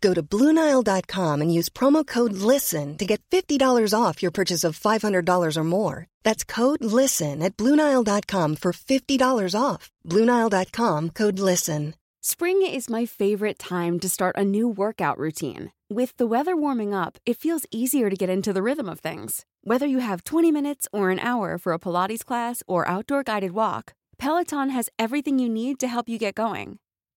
Go to Bluenile.com and use promo code LISTEN to get $50 off your purchase of $500 or more. That's code LISTEN at Bluenile.com for $50 off. Bluenile.com code LISTEN. Spring is my favorite time to start a new workout routine. With the weather warming up, it feels easier to get into the rhythm of things. Whether you have 20 minutes or an hour for a Pilates class or outdoor guided walk, Peloton has everything you need to help you get going.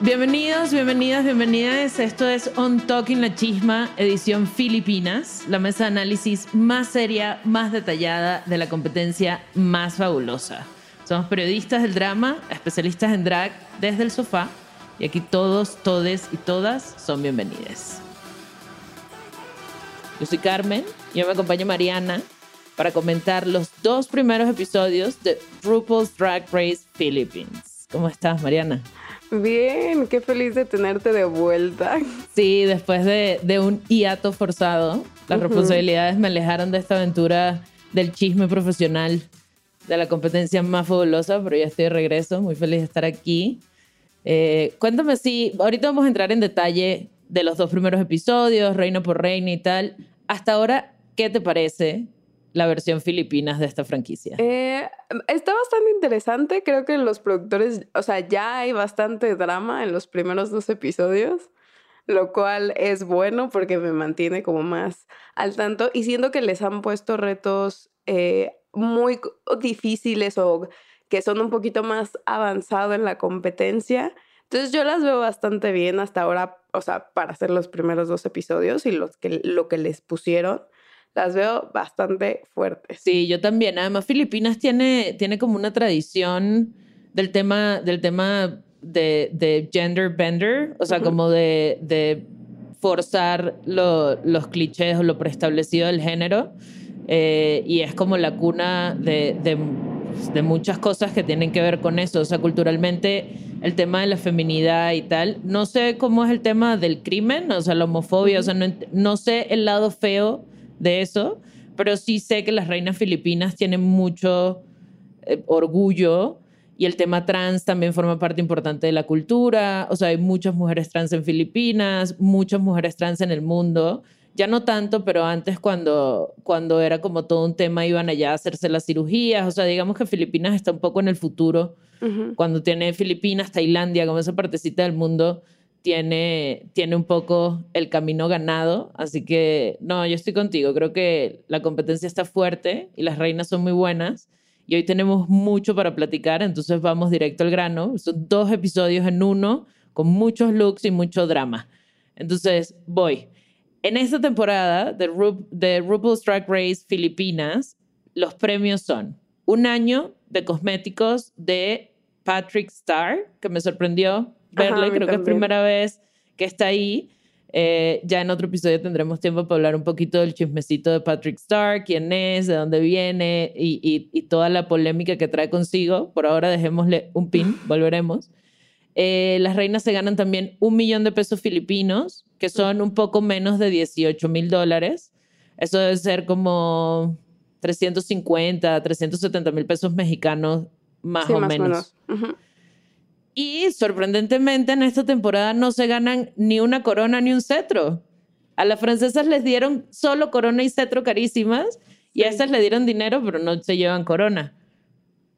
Bienvenidos, bienvenidas, bienvenidas. Esto es On Talking La Chisma, edición Filipinas, la mesa de análisis más seria, más detallada de la competencia más fabulosa. Somos periodistas del drama, especialistas en drag desde el sofá y aquí todos, todes y todas son bienvenidas. Yo soy Carmen y me acompaña Mariana para comentar los dos primeros episodios de RuPaul's Drag Race Philippines. ¿Cómo estás, Mariana? Bien, qué feliz de tenerte de vuelta. Sí, después de, de un hiato forzado, las responsabilidades me alejaron de esta aventura del chisme profesional, de la competencia más fabulosa, pero ya estoy de regreso, muy feliz de estar aquí. Eh, cuéntame si, ahorita vamos a entrar en detalle de los dos primeros episodios, reino por reina y tal. Hasta ahora, ¿qué te parece la versión filipinas de esta franquicia? Eh, está bastante interesante. Creo que los productores, o sea, ya hay bastante drama en los primeros dos episodios, lo cual es bueno porque me mantiene como más al tanto y siento que les han puesto retos eh, muy difíciles o que son un poquito más avanzados en la competencia. Entonces yo las veo bastante bien hasta ahora, o sea, para hacer los primeros dos episodios y los que, lo que les pusieron las veo bastante fuertes. Sí, yo también. Además, Filipinas tiene, tiene como una tradición del tema, del tema de, de gender bender, o sea, como de, de forzar lo, los clichés o lo preestablecido del género. Eh, y es como la cuna de, de, de, muchas cosas que tienen que ver con eso. O sea, culturalmente el tema de la feminidad y tal. No sé cómo es el tema del crimen, o sea, la homofobia, o sea, no, no sé el lado feo de eso, pero sí sé que las reinas filipinas tienen mucho eh, orgullo y el tema trans también forma parte importante de la cultura. O sea, hay muchas mujeres trans en Filipinas, muchas mujeres trans en el mundo. Ya no tanto, pero antes cuando, cuando era como todo un tema iban allá a hacerse las cirugías. O sea, digamos que Filipinas está un poco en el futuro. Cuando tiene Filipinas, Tailandia, como esa partecita del mundo, tiene, tiene un poco el camino ganado. Así que, no, yo estoy contigo. Creo que la competencia está fuerte y las reinas son muy buenas. Y hoy tenemos mucho para platicar, entonces vamos directo al grano. Son dos episodios en uno, con muchos looks y mucho drama. Entonces, voy. En esta temporada de, Ru de RuPaul's Drag Race Filipinas, los premios son un año de cosméticos de Patrick Starr, que me sorprendió verle, creo que es primera vez que está ahí. Eh, ya en otro episodio tendremos tiempo para hablar un poquito del chismecito de Patrick Starr, quién es, de dónde viene y, y, y toda la polémica que trae consigo. Por ahora dejémosle un pin, volveremos. Eh, las reinas se ganan también un millón de pesos filipinos, que son un poco menos de 18 mil dólares. Eso debe ser como 350, 370 mil pesos mexicanos, más Sí, o más menos. menos. Ujú. Y sorprendentemente en esta temporada no se ganan ni una corona ni un cetro. A las francesas les dieron solo corona y cetro carísimas y a estas le dieron dinero, pero no se llevan corona.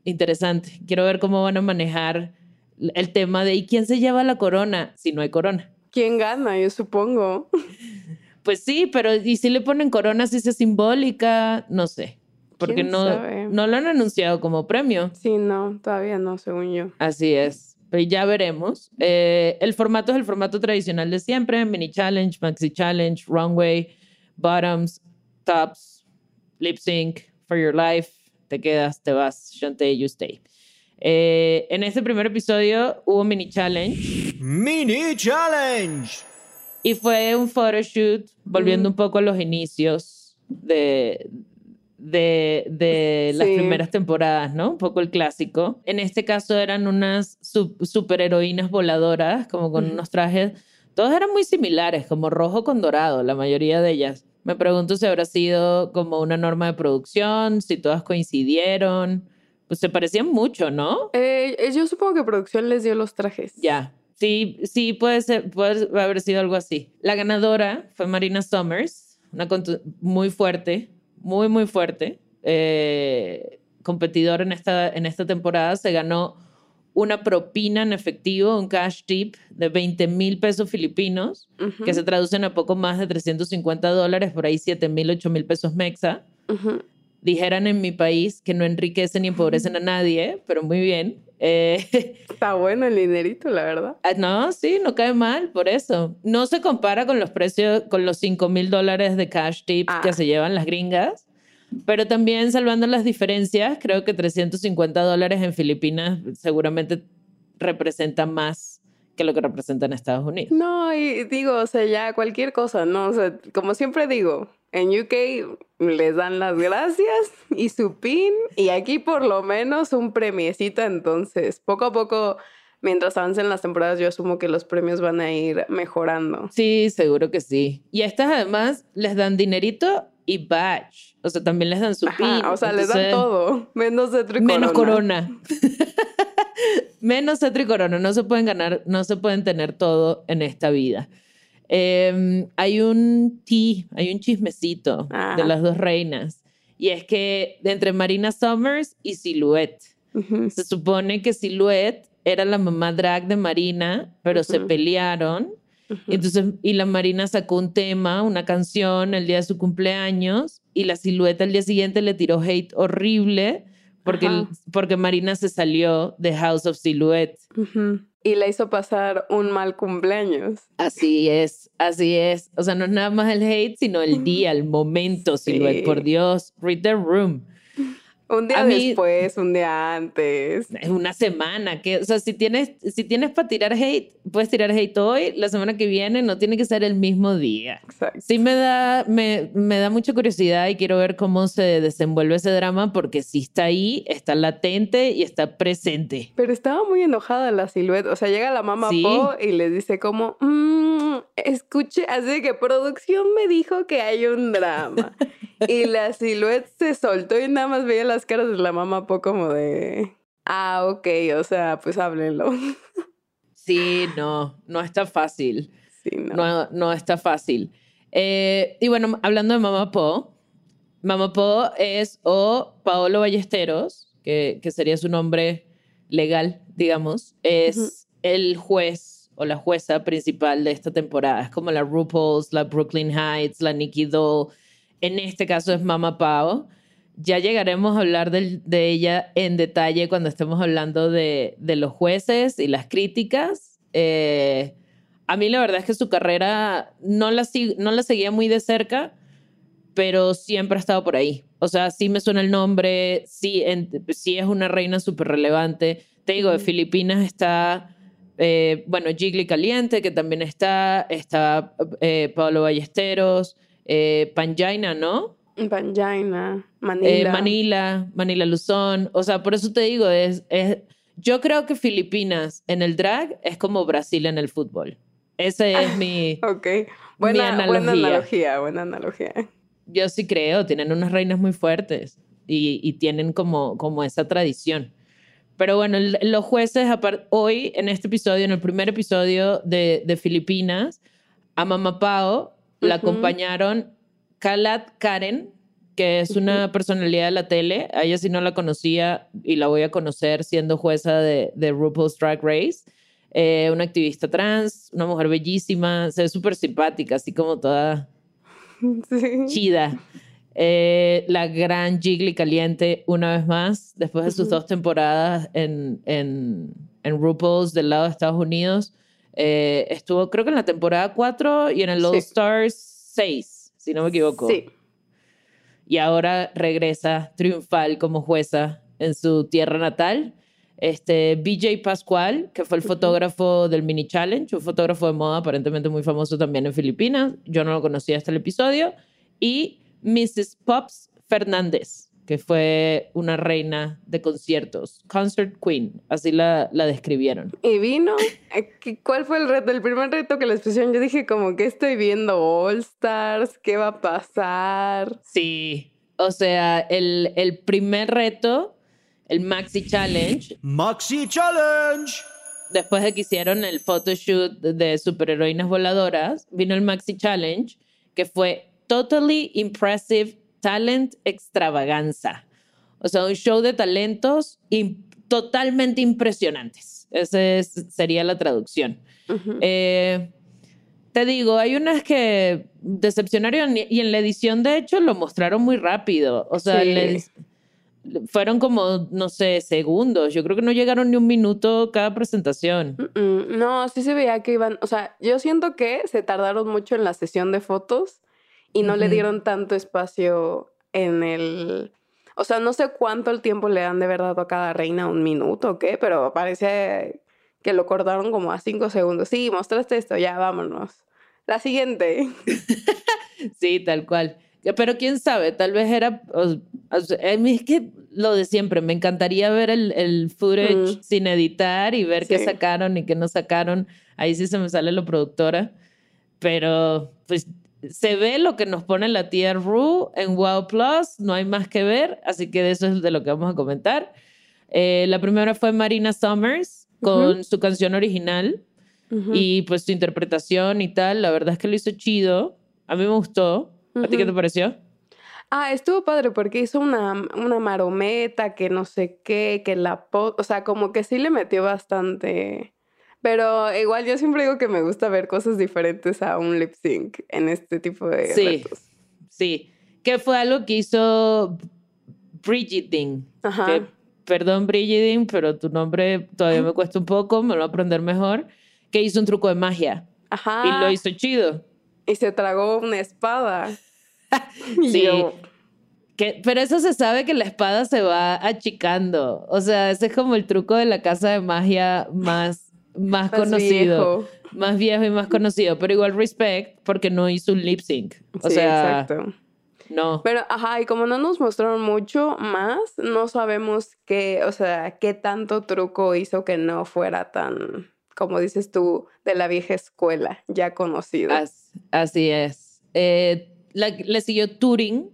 Interesante. Quiero ver cómo van a manejar el tema de ¿y quién se lleva la corona si no hay corona? ¿Quién gana? Yo supongo. Pues sí, pero ¿y si le ponen corona si es simbólica? No sé. Porque ¿Quién no, sabe? no lo han anunciado como premio. Sí, no, todavía no, según yo. Así es. Pero ya veremos. Eh, el formato es el formato tradicional de siempre: mini challenge, maxi challenge, runway, bottoms, tops, lip sync, for your life. Te quedas, te vas, Shantae, you stay. Eh, en este primer episodio hubo mini challenge Mini Challenge. y fue un photoshoot volviendo un poco a los inicios de, de, de las Sí. primeras temporadas, ¿no? Un poco el clásico. En este caso eran unas su- superheroínas voladoras, como con unos trajes, todos eran muy similares, como rojo con dorado, la mayoría de ellas. Me pregunto si habrá sido como una norma de producción, si todas coincidieron. Pues se parecían mucho, ¿no? Eh, yo supongo que producción les dio los trajes. Ya. Sí, sí, puede ser, puede haber sido algo así. La ganadora fue Marina Summers, una muy fuerte, muy, muy fuerte. eh, competidora en esta, en esta temporada. Se ganó una propina en efectivo, un cash tip de 20 mil pesos filipinos, que se traducen a poco más de 350 dólares, por ahí 7 mil, 8 mil pesos mexa. ujú. Dijeran en mi país que no enriquecen ni empobrecen a nadie, pero muy bien. Eh, Está bueno el dinerito, la verdad. Ah, No, sí, no cae mal, por eso. No se compara con los precios, con los 5 mil dólares de cash tips Ah. que se llevan las gringas, pero también salvando las diferencias, creo que 350 dólares en Filipinas seguramente representa más que lo que representa en Estados Unidos. No, y digo, o sea, ya cualquier cosa, ¿no? O sea, como siempre digo, en UK les dan las gracias y su pin, y aquí por lo menos un premiecito, entonces, poco a poco, mientras avancen las temporadas, yo asumo que los premios van a ir mejorando. Sí, seguro que sí. Y a estas además les dan dinerito y badge. O sea, también les dan su pin. O sea, les dan todo, menos de Menos corona. Menos cetro y corona. No se pueden ganar, no se pueden tener todo en esta vida. Eh, hay un tea, hay un chismecito de Ajá. las dos reinas. Y es que de entre Marina Summers y Silhouette. Se supone que Silhouette era la mamá drag de Marina, pero se pelearon. Y Entonces, y la Marina sacó un tema, una canción el día de su cumpleaños y la silueta al día siguiente le tiró hate horrible porque, porque Marina se salió de House of Silhouette. Y la hizo pasar un mal cumpleaños. Así es, así es. O sea, no es nada más el hate, sino el día, el momento, Sí. Silhouette. Por Dios, read the room. Un día A mí- después, un día antes. Es una semana. Que, o sea, si tienes, si tienes para tirar hate, puedes tirar hate hoy, la semana que viene, no tiene que ser el mismo día. Exacto. Sí me da, me, me da mucha curiosidad y quiero ver cómo se desenvuelve ese drama porque sí está ahí, está latente y está presente. Pero estaba muy enojada la silueta. O sea, llega la mamá Sí. Po y le dice como, "Mm, escuche, así que producción me dijo que hay un drama. y la silueta se soltó y nada más veía las caras de la mamá Po como de, ah, ok, o sea, pues háblenlo. Sí, no, no está fácil. sí, no. No, no está fácil. Eh, y bueno, hablando de Mamá Po, Mamá Po es o Paolo Ballesteros, que, que sería su nombre legal, digamos, es Ujú. el juez o la jueza principal de esta temporada. Es como la RuPaul's, la Brooklyn Heights, la Nikki Doll. En este caso es Mama Pao. Ya llegaremos a hablar de ella en detalle cuando estemos hablando de, de los jueces y las críticas. Eh, a mí la verdad es que su carrera no la, no la seguía muy de cerca, pero siempre ha estado por ahí. O sea, sí me suena el nombre, sí, en- sí es una reina súper relevante. Te digo, de. Filipinas está Eh, bueno, Jiggly Caliente, que también está, está eh, Pablo Ballesteros, eh, Panjaina, ¿no? Panjaina, Manila. Eh, Manila, Manila Luzón. O sea, por eso te digo, es, es, yo creo que Filipinas en el drag es como Brasil en el fútbol. Ese es mi, Ok, buena, mi buena analogía. analogía, buena analogía. Yo sí creo, tienen unas reinas muy fuertes y, y tienen como, como esa tradición. Pero bueno, el- los jueces, hoy en este episodio, en el primer episodio de, de Filipinas, a Mamá Pao la Ujú. acompañaron Kalat Karen, que es una personalidad de la tele. A ella sí no la conocía y la voy a conocer siendo jueza de, de RuPaul's Drag Race. Eh, una activista trans, una mujer bellísima, se ve súper simpática, así como toda Sí. chida. Eh, la gran Jiggly Caliente, una vez más, después de sus dos temporadas en, en, en RuPaul's del lado de Estados Unidos. Eh, estuvo, creo que en la temporada 4 y en el Sí. All Stars 6, si no me equivoco. Sí. Y ahora regresa triunfal como jueza en su tierra natal. Este, BJ Pascual, que fue el fotógrafo del Mini Challenge, un fotógrafo de moda aparentemente muy famoso también en Filipinas. Yo no lo conocía hasta el episodio. Y Mrs. Pops Fernández, que fue una reina de conciertos, concert queen, así la, la describieron. Y vino. eh, ¿qué- ¿Cuál fue el reto? El primer reto que les pusieron, yo dije como que estoy viendo All Stars, ¿qué va a pasar? Sí, o sea, el, el primer reto, el Maxi Challenge, Maxi Challenge. después de que hicieron el photoshoot de superheroínas voladoras, vino el Maxi Challenge, que fue Totally Impressive Talent Extravaganza. O sea, un show de talentos totalmente impresionantes. Esa sería la traducción. Eh, te digo, hay unas que decepcionaron y en la edición, de hecho, lo mostraron muy rápido. O sea, Sí. les- fueron como, no sé, segundos. Yo creo que no llegaron ni un minuto cada presentación. No, sí se veía que iban, o sea, yo siento que se tardaron mucho en la sesión de fotos y no le dieron tanto espacio en el, o sea, no sé cuánto el tiempo le han de haber dado a cada reina, un minuto o qué, pero parece que lo cortaron como a cinco segundos. Sí, mostraste esto, ya vámonos. La siguiente. Sí, tal cual. Pero quién sabe, tal vez era. a mí es que lo de siempre, me encantaría ver el, el footage Mm. sin editar y ver qué sacaron y qué no sacaron. Ahí sí se me sale lo productora. Pero pues se ve lo que nos pone la tía Ru en Wow Plus, no hay más que ver, así que de eso es de lo que vamos a comentar. Eh, la primera fue Marina Summers con su canción original y pues su interpretación y tal, la verdad es que lo hizo chido. A mí me gustó. ¿A ti qué te pareció? Ah, estuvo padre porque hizo una, una marometa, que no sé qué, que la... O sea, como que sí le metió bastante... Pero igual yo siempre digo que me gusta ver cosas diferentes a un lip sync en este tipo de Sí. retos. Sí, que fue algo que hizo Brigidine. Ajá. Que, perdón, Brigidine, pero tu nombre todavía me cuesta un poco, me lo voy a aprender mejor. Que hizo un truco de magia Ajá. y lo hizo chido. Y se tragó una espada. Sí. yo, Que, pero eso se sabe que la espada se va achicando. O sea, ese es como el truco de la casa de magia más, más, Más conocido. viejo. Más viejo y más conocido. Pero igual respect porque no hizo un lip sync. O sí, sea, exacto. no. Pero, ajá, y como no nos mostraron mucho más, no sabemos qué, o sea, qué tanto truco hizo que no fuera tan, como dices tú, de la vieja escuela, ya conocido. As- así es. Eh, la- le siguió Turing,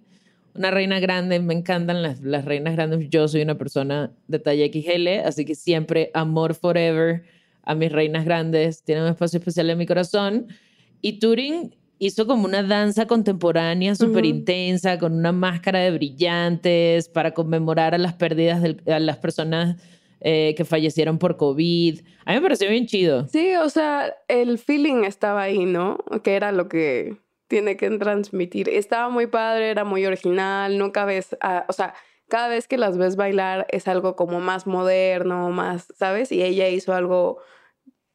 una reina grande. Me encantan las, las reinas grandes. Yo soy una persona de talla XL, así que siempre amor forever a mis reinas grandes. Tienen un espacio especial en mi corazón. Y Turing hizo como una danza contemporánea súper intensa, con una máscara de brillantes para conmemorar a las pérdidas de a las personas eh, que fallecieron por COVID. A mí me pareció bien chido. Sí, o sea, el feeling estaba ahí, ¿no? Que era lo que tiene que transmitir. Estaba muy padre, era muy original, nunca ves, a- o sea, cada vez que las ves bailar es algo como más moderno, más, ¿sabes? Y ella hizo algo,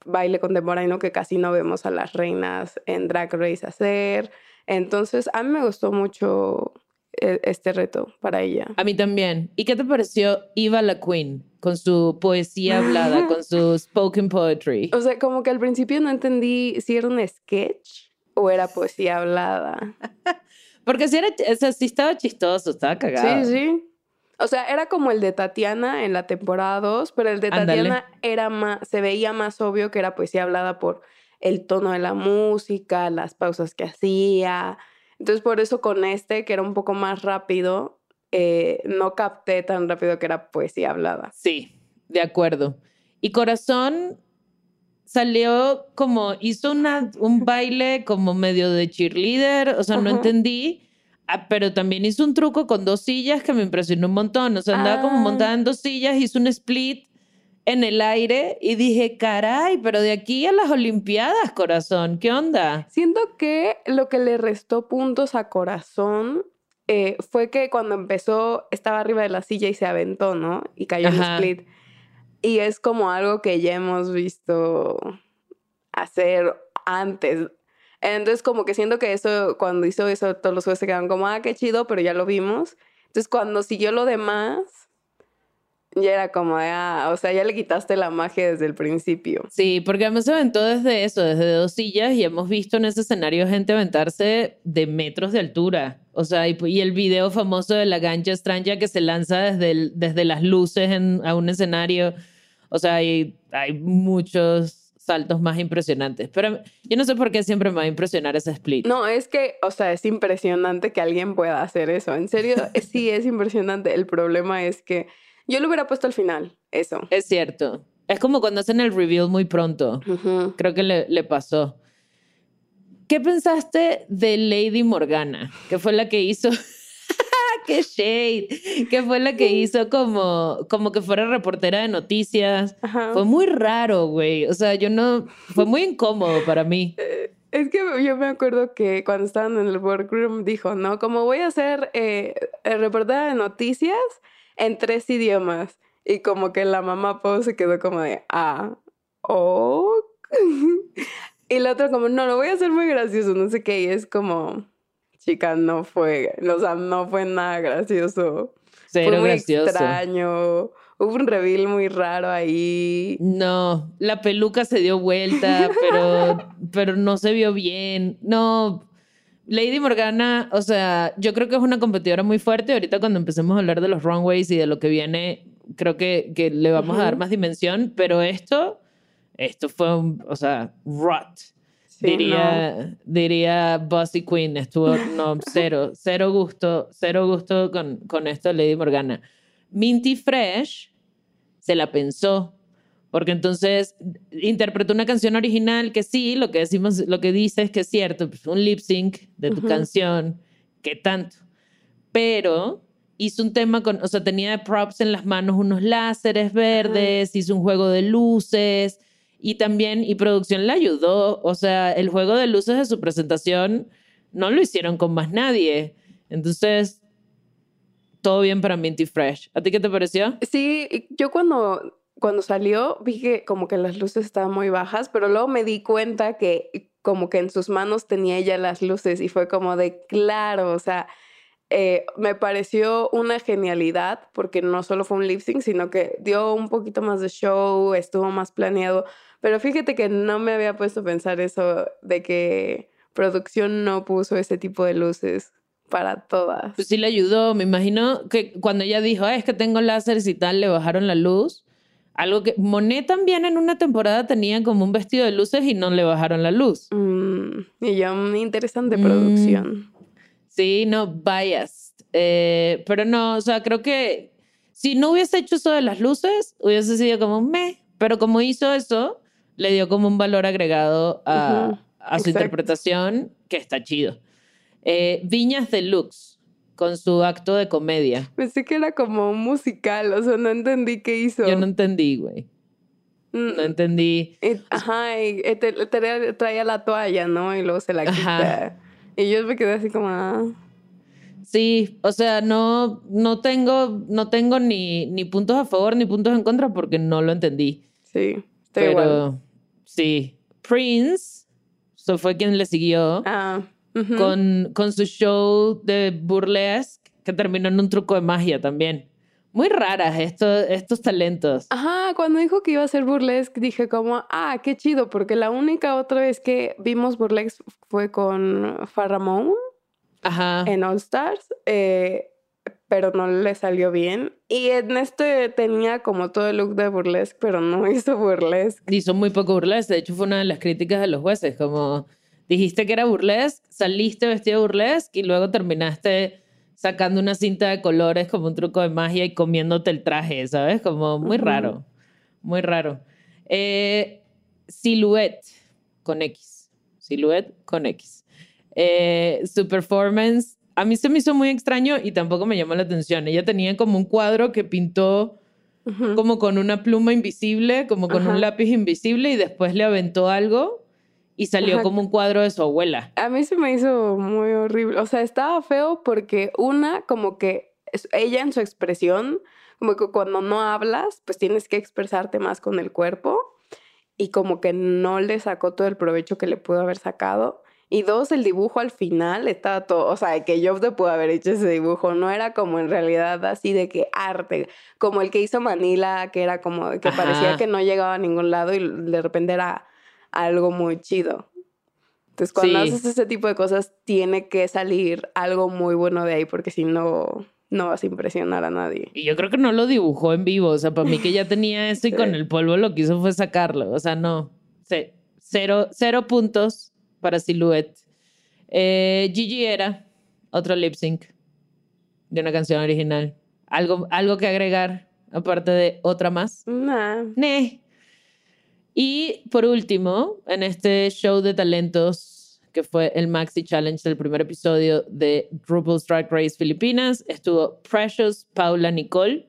baile contemporáneo que casi no vemos a las reinas en Drag Race hacer. Entonces, a mí me gustó mucho eh, este reto para ella. A mí también. ¿Y qué te pareció Eva la Queen? con su poesía hablada, con su spoken poetry. O sea, como que al principio no entendí si era un sketch o era poesía hablada. Porque si era, o sea, sí estaba chistoso, estaba cagado. Sí, sí. O sea, era como el de Tatiana en la temporada 2, pero el de. Tatiana era más, se veía más obvio que era poesía hablada por el tono de la música, las pausas que hacía. Entonces, por eso con este, que era un poco más rápido, eh, no capté tan rápido que era poesía hablada. Sí, de acuerdo. Y Corazón salió como, hizo una, un baile como medio de cheerleader, o sea, no entendí, ah, pero también hizo un truco con dos sillas que me impresionó un montón, o sea, andaba como Ah. montada en dos sillas, hizo un split en el aire y dije, caray, pero de aquí a las Olimpiadas, Corazón, ¿qué onda? Siento que lo que le restó puntos a Corazón eh, fue que cuando empezó estaba arriba de la silla y se aventó, ¿no? Y cayó en Ajá. split. Y es como algo que ya hemos visto hacer antes. Entonces como que siento que eso, cuando hizo eso, todos los jueces se quedaron como, ah, qué chido, pero ya lo vimos. Entonces cuando siguió lo demás, ya era como ah, o sea, ya le quitaste la magia desde el principio. Sí, porque además se aventó desde eso, desde dos sillas, y hemos visto en ese escenario gente aventarse de metros de altura. O sea, y, el video famoso de la gancha extraña que se lanza desde, desde las luces en- a un escenario. O sea, hay, hay muchos saltos más impresionantes. Pero yo no sé por qué siempre me va a impresionar ese split. No, es que, o sea, es impresionante que alguien pueda hacer eso. En serio, sí es impresionante. El problema es que yo lo hubiera puesto al final, eso. Es cierto. Es como cuando hacen el reveal muy pronto. Creo que le, le pasó. ¿Qué pensaste de Lady Morgana? Que fue la que hizo. ¡Qué shade! Que fue la que hizo como, como que fuera reportera de noticias. Ajá. Fue muy raro, güey. O sea, yo no. Fue muy incómodo para mí. Es que yo me acuerdo que cuando estaban en el workroom dijo, ¿no? Como voy a ser eh, eh, reportera de noticias en tres idiomas. Y como que la mamá Pau se quedó como de, ah, oh. y la otra como, no, lo voy a hacer muy gracioso, no sé qué. Y es como, chica, no fue, o sea, no fue nada gracioso. Cero fue muy gracioso. extraño. Hubo un reveal muy raro ahí. No, la peluca se dio vuelta, pero, pero no se vio bien. No, Lady Morgana, o sea, yo creo que es una competidora muy fuerte. Ahorita cuando empecemos a hablar de los runways y de lo que viene, creo que, que le vamos a dar más dimensión, pero esto, esto fue un, o sea, rot. Sí, diría, diría Bossy Queen, estuvo, no, cero, cero gusto, cero gusto con, con esto de Lady Morgana. Minty Fresh se la pensó, porque entonces interpretó una canción original que sí, lo que decimos, lo que dice es que es cierto, pues, un lip sync de tu canción, que tanto, pero hizo un tema con, o sea, tenía props en las manos unos láseres verdes, hizo un juego de luces y también, y producción le ayudó, o sea, el juego de luces de su presentación no lo hicieron con más nadie, entonces, todo bien para Minty Fresh. ¿A ti qué te pareció? Sí, yo cuando, cuando salió vi que como que las luces estaban muy bajas, pero luego me di cuenta que como que en sus manos tenía ella las luces y fue como de claro, o sea, eh, me pareció una genialidad porque no solo fue un lip sync, sino que dio un poquito más de show, estuvo más planeado, pero fíjate que no me había puesto a pensar eso de que producción no puso ese tipo de luces para todas. Pues sí le ayudó. Me imagino que cuando ella dijo, "Ah, es que tengo láseres y tal, le bajaron la luz. Algo que Monet también en una temporada tenía como un vestido de luces y no le bajaron la luz. Mm, y ya una interesante Mm. producción. Sí, no, biased. Eh, pero no, o sea, creo que si no hubiese hecho eso de las luces, hubiese sido como me. Pero como hizo eso, le dio como un valor agregado a, a su exacto. interpretación que está chido. Eh, Viñas Deluxe, con su acto de comedia. Pensé que era como un musical, o sea, no entendí qué hizo. Yo no entendí, güey. Mm, No entendí. ajá, y eh, te- te- traía la toalla, ¿no? Y luego se la quita. Ajá. Y yo me quedé así como, ah, Sí, o sea, no, no tengo, no tengo ni, ni puntos a favor ni puntos en contra porque no lo entendí. sí, estoy Pero igual. Sí, Prince, eso fue quien le siguió Ah, con, con su show de burlesque que terminó en un truco de magia también. muy raras estos, estos talentos. Ajá, cuando dijo que iba a ser burlesque, dije como, ah, qué chido, porque la única otra vez que vimos burlesque fue con Farramón Ajá. en All Stars, eh, pero no le salió bien. Y en este tenía como todo el look de burlesque, pero no hizo burlesque. Hizo muy poco burlesque. De hecho, fue una de las críticas de los jueces. Como dijiste que era burlesque, saliste vestido de burlesque y luego terminaste sacando una cinta de colores como un truco de magia y comiéndote el traje, ¿sabes? Como muy raro. Muy raro. Eh, Silhouette con X. Silhouette con X. Eh, su performance a mí se me hizo muy extraño y tampoco me llamó la atención. Ella tenía como un cuadro que pintó como con una pluma invisible, como con Ajá. un lápiz invisible y después le aventó algo y salió Ajá. como un cuadro de su abuela. A mí se me hizo muy horrible. O sea, estaba feo porque una, como que ella en su expresión, como que cuando no hablas, pues tienes que expresarte más con el cuerpo y como que no le sacó todo el provecho que le pudo haber sacado. Y dos, el dibujo al final estaba todo, o sea, que yo te pudo haber hecho ese dibujo, no era como en realidad así de que arte, como el que hizo Manila, que era como que Ajá. parecía que no llegaba a ningún lado y de repente era algo muy chido. Entonces, cuando Sí. haces ese tipo de cosas, tiene que salir algo muy bueno de ahí, porque si no, no vas a impresionar a nadie. Y yo creo que no lo dibujó en vivo. O sea, para mí que ya tenía eso y Sí. con el polvo lo que hizo fue sacarlo. O sea, no. Cero, cero puntos para Silhouette. Eh, Gigi era otro lip sync de una canción original. ¿Algo, algo que agregar aparte de otra más? Nah. Ne. Y por último, en este show de talentos que fue el Maxi Challenge del primer episodio de RuPaul's Drag Race Filipinas, estuvo Precious Paula Nicole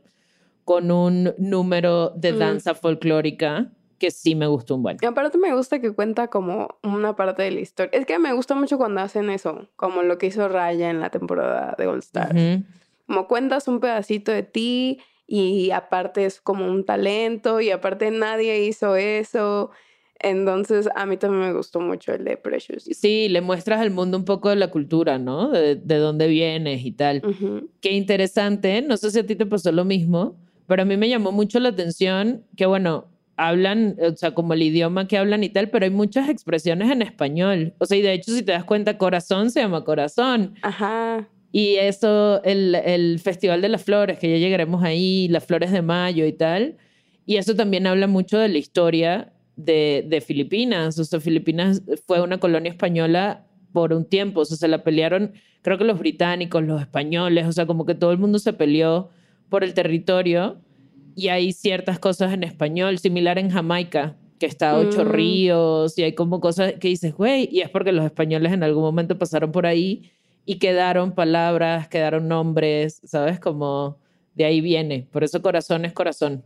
con un número de Mm. danza folclórica que sí me gustó un buen. Y aparte me gusta que cuenta como una parte de la historia. Es que me gusta mucho cuando hacen eso, como lo que hizo Raya en la temporada de All Stars. Ujú. Como cuentas un pedacito de ti y aparte es como un talento y aparte nadie hizo eso. Entonces a mí también me gustó mucho el de Precious. Sí, le muestras al mundo un poco de la cultura, ¿no? De, de dónde vienes y tal. Ujú. Qué interesante, no sé si a ti te pasó lo mismo, pero a mí me llamó mucho la atención que, bueno, hablan, o sea, como el idioma que hablan y tal, pero hay muchas expresiones en español. O sea, y de hecho, si te das cuenta, corazón se llama corazón. Ajá. Y eso, el, el Festival de las Flores, que ya llegaremos ahí, las flores de mayo y tal. Y eso también habla mucho de la historia de, de Filipinas. O sea, Filipinas fue una colonia española por un tiempo. O sea, se la pelearon, creo que los británicos, los españoles, o sea, como que todo el mundo se peleó por el territorio. Y hay ciertas cosas en español, similar en Jamaica, que está Ocho Mm. Ríos, y hay como cosas que dices, güey, y es porque los españoles en algún momento pasaron por ahí y quedaron palabras, quedaron nombres, ¿sabes? Como de ahí viene. Por eso corazón es corazón.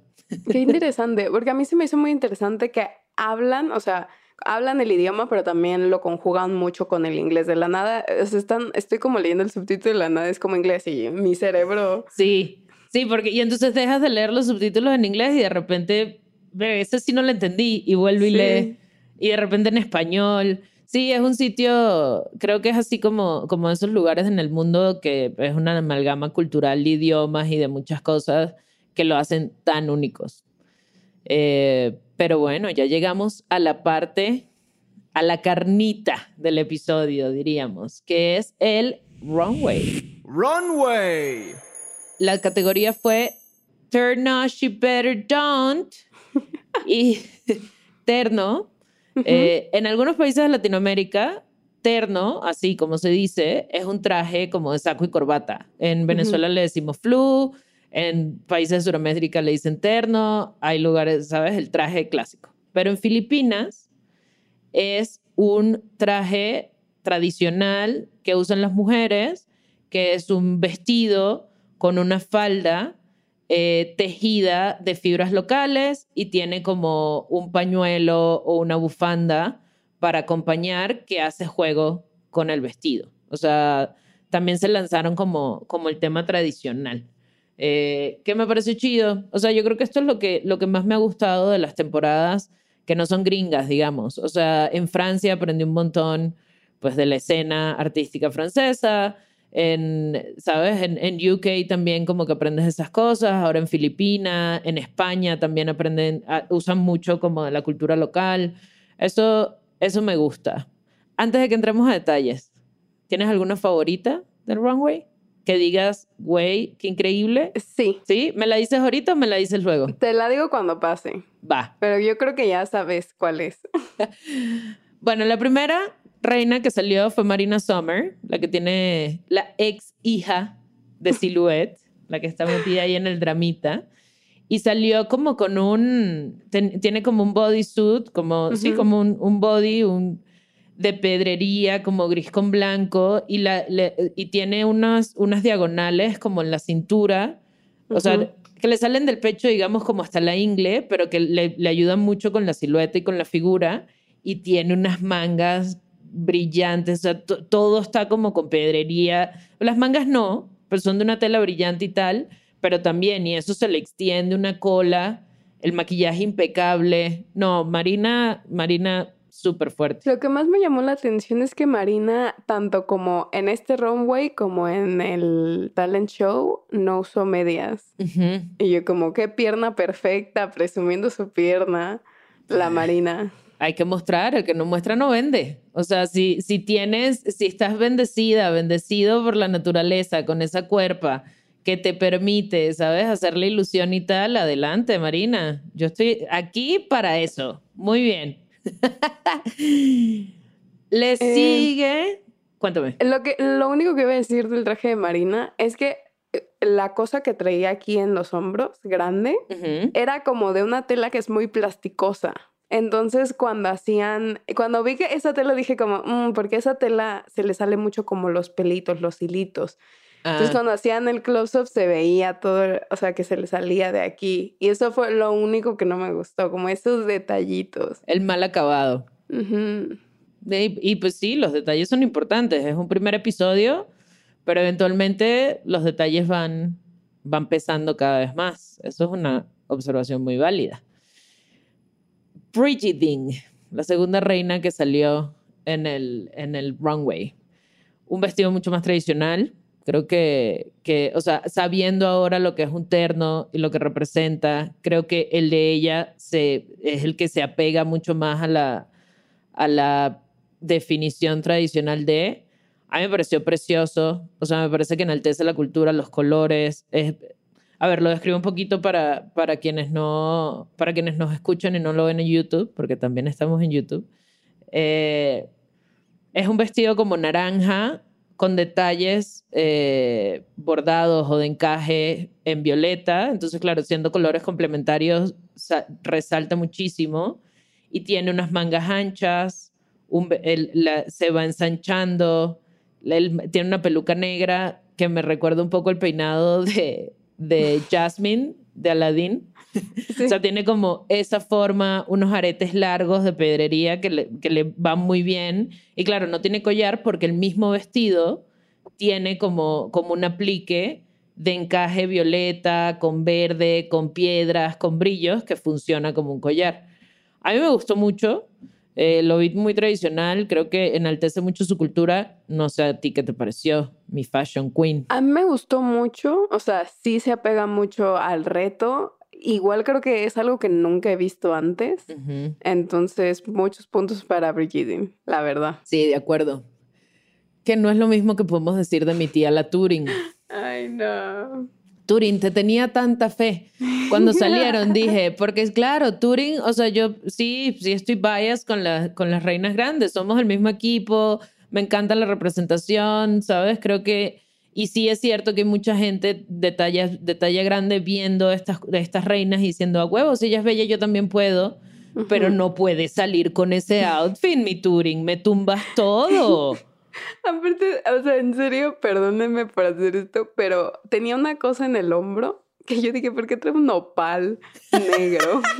Qué interesante, porque a mí se me hizo muy interesante que hablan, o sea, hablan el idioma, pero también lo conjugan mucho con el inglés. De la nada, o sea, están, estoy como leyendo el subtítulo de la nada, es como inglés y mi cerebro... Sí, sí, porque y entonces dejas de leer los subtítulos en inglés y de repente, ve, ese sí no lo entendí y vuelvo y Sí. lee. Y de repente en español. Sí, es un sitio, creo que es así como, como esos lugares en el mundo que es una amalgama cultural de idiomas y de muchas cosas que lo hacen tan únicos. Eh, pero bueno, ya llegamos a la parte, a la carnita del episodio, diríamos, que es el runway. Runway. La categoría fue Terno, She Better Don't y Terno. Eh, en algunos países de Latinoamérica, terno, así como se dice, es un traje como de saco y corbata. En Venezuela le decimos flu, en países de Sudamérica le dicen terno, hay lugares, ¿sabes? El traje clásico. Pero en Filipinas es un traje tradicional que usan las mujeres, que es un vestido con una falda eh, tejida de fibras locales y tiene como un pañuelo o una bufanda para acompañar que hace juego con el vestido. O sea, también se lanzaron como, como el tema tradicional. Eh, que me pareció chido. O sea, yo creo que esto es lo que, lo que más me ha gustado de las temporadas que no son gringas, digamos. O sea, en Francia aprendí un montón pues de la escena artística francesa. En, ¿sabes? En, en UK también como que aprendes esas cosas, ahora en Filipinas, en España también aprenden, usan mucho como de la cultura local. Eso, eso me gusta. Antes de que entremos a detalles, ¿tienes alguna favorita del runway? Que digas, güey, qué increíble. Sí. ¿Sí? ¿Me la dices ahorita o me la dices luego? Te la digo cuando pase. Va. Pero yo creo que ya sabes cuál es. Bueno, la primera reina que salió fue Marina Summer, la que tiene la ex hija de Silhouette, la que está metida ahí en el dramita. Y salió como con un. ten- tiene como un bodysuit, como. Sí, como un, un body un, de pedrería, como gris con blanco. Y, la, le- y tiene unas, unas diagonales como en la cintura. O sea, que le salen del pecho, digamos, como hasta la ingle, pero que le, le ayudan mucho con la silueta y con la figura. Y tiene unas mangas brillantes, o sea, to- todo está como con pedrería. Las mangas no, pero son de una tela brillante y tal, pero también, y eso se le extiende una cola, el maquillaje impecable. No, Marina, Marina, súper fuerte. Lo que más me llamó la atención es que Marina, tanto como en este runway como en el talent show, no usó medias. Y yo como, qué pierna perfecta, presumiendo su pierna, la Marina. Hay que mostrar, el que no muestra no vende. O sea, si, si tienes, si estás bendecida, bendecido por la naturaleza, con esa cuerpa que te permite, ¿sabes? Hacer la ilusión y tal, adelante, Marina. Yo estoy aquí para eso. Muy bien. Le Eh, sigue. Cuéntame. Lo, que, lo único que voy a decir del traje de Marina es que eh, la cosa que traía aquí en los hombros, grande, era como de una tela que es muy plasticosa. Entonces, cuando hacían, cuando vi que esa tela dije como, "Mm, porque esa tela se le sale mucho como los pelitos, los hilitos. Entonces, Ah, cuando hacían el close-up se veía todo, o sea, que se le salía de aquí. Y eso fue lo único que no me gustó, como esos detallitos. el mal acabado. Y pues sí, los detalles son importantes. Es un primer episodio, pero eventualmente los detalles van, van pesando cada vez más. Eso es una observación muy válida. Brigiding, la segunda reina que salió en el, en el runway. Un vestido mucho más tradicional. Creo que, que, o sea, sabiendo ahora lo que es un terno y lo que representa, creo que el de ella se, es el que se apega mucho más a la, a la definición tradicional de. A mí me pareció precioso, o sea, me parece que enaltece la cultura, los colores. Es, a ver, lo describo un poquito para, para, quienes no, para quienes nos escuchan y no lo ven en YouTube, porque también estamos en YouTube. Eh, es un vestido como naranja, con detalles eh, bordados o de encaje en violeta. Entonces, claro, siendo colores complementarios, sa- resalta muchísimo. Y tiene unas mangas anchas, un el- la- se va ensanchando, el- tiene una peluca negra que me recuerda un poco el peinado de, de Jasmine, de Aladdin. O sea, tiene como esa forma, unos aretes largos de pedrería que le, que le van muy bien. Y claro, no tiene collar porque el mismo vestido tiene como, como un aplique de encaje violeta, con verde, con piedras, con brillos, que funciona como un collar. A mí me gustó mucho. Eh, lo vi muy tradicional. Creo que enaltece mucho su cultura. No sé a ti qué te pareció, mi fashion queen. A mí me gustó mucho, o sea, sí se apega mucho al reto. Igual creo que es algo que nunca he visto antes. Entonces, muchos puntos para Brigitte, la verdad. Sí, de acuerdo. Que no es lo mismo que podemos decir de mi tía la Turing. Ay, no. Turing, te tenía tanta fe. Cuando salieron dije, porque es claro, Turing, o sea, yo sí, sí estoy bias con, la- con las reinas grandes, somos el mismo equipo, me encanta la representación, ¿sabes? Creo que, y sí es cierto que hay mucha gente de talla, de talla grande viendo estas, estas reinas y diciendo, a huevos, si ella es bella, yo también puedo, pero no puedes salir con ese outfit, mi Turing, me tumbas todo. Aparte, o sea, en serio, perdónenme por hacer esto, pero tenía una cosa en el hombro que yo dije, ¿por qué trae un nopal negro?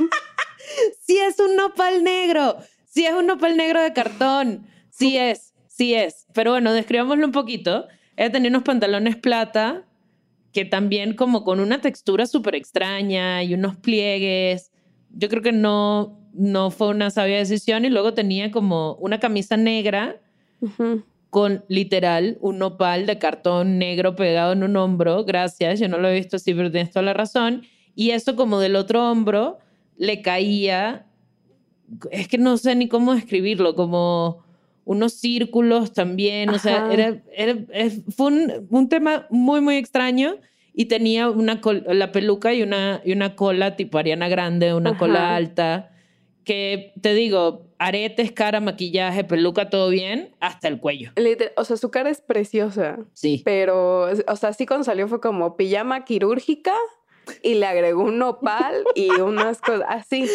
Sí es un nopal negro. Sí es un nopal negro de cartón. Sí es, sí es. Pero bueno, describámoslo un poquito. Ella tenía unos pantalones plata que también como con una textura súper extraña y unos pliegues. Yo creo que no, no fue una sabia decisión. Y luego tenía como una camisa negra Ujú. Con literal un nopal de cartón negro pegado en un hombro. Gracias, yo no lo he visto así, pero tienes toda la razón. Y eso como del otro hombro le caía, es que no sé ni cómo describirlo, como unos círculos también, o sea, era, era- fue un, un tema muy, muy extraño y tenía una la peluca y una, y una cola tipo Ariana Grande, una Ajá. cola alta, que te digo, aretes, cara, maquillaje, peluca, todo bien, hasta el cuello. O sea, su cara es preciosa. Sí. Pero, o sea, sí cuando salió fue como pijama quirúrgica y le agregó un nopal y unas cosas así.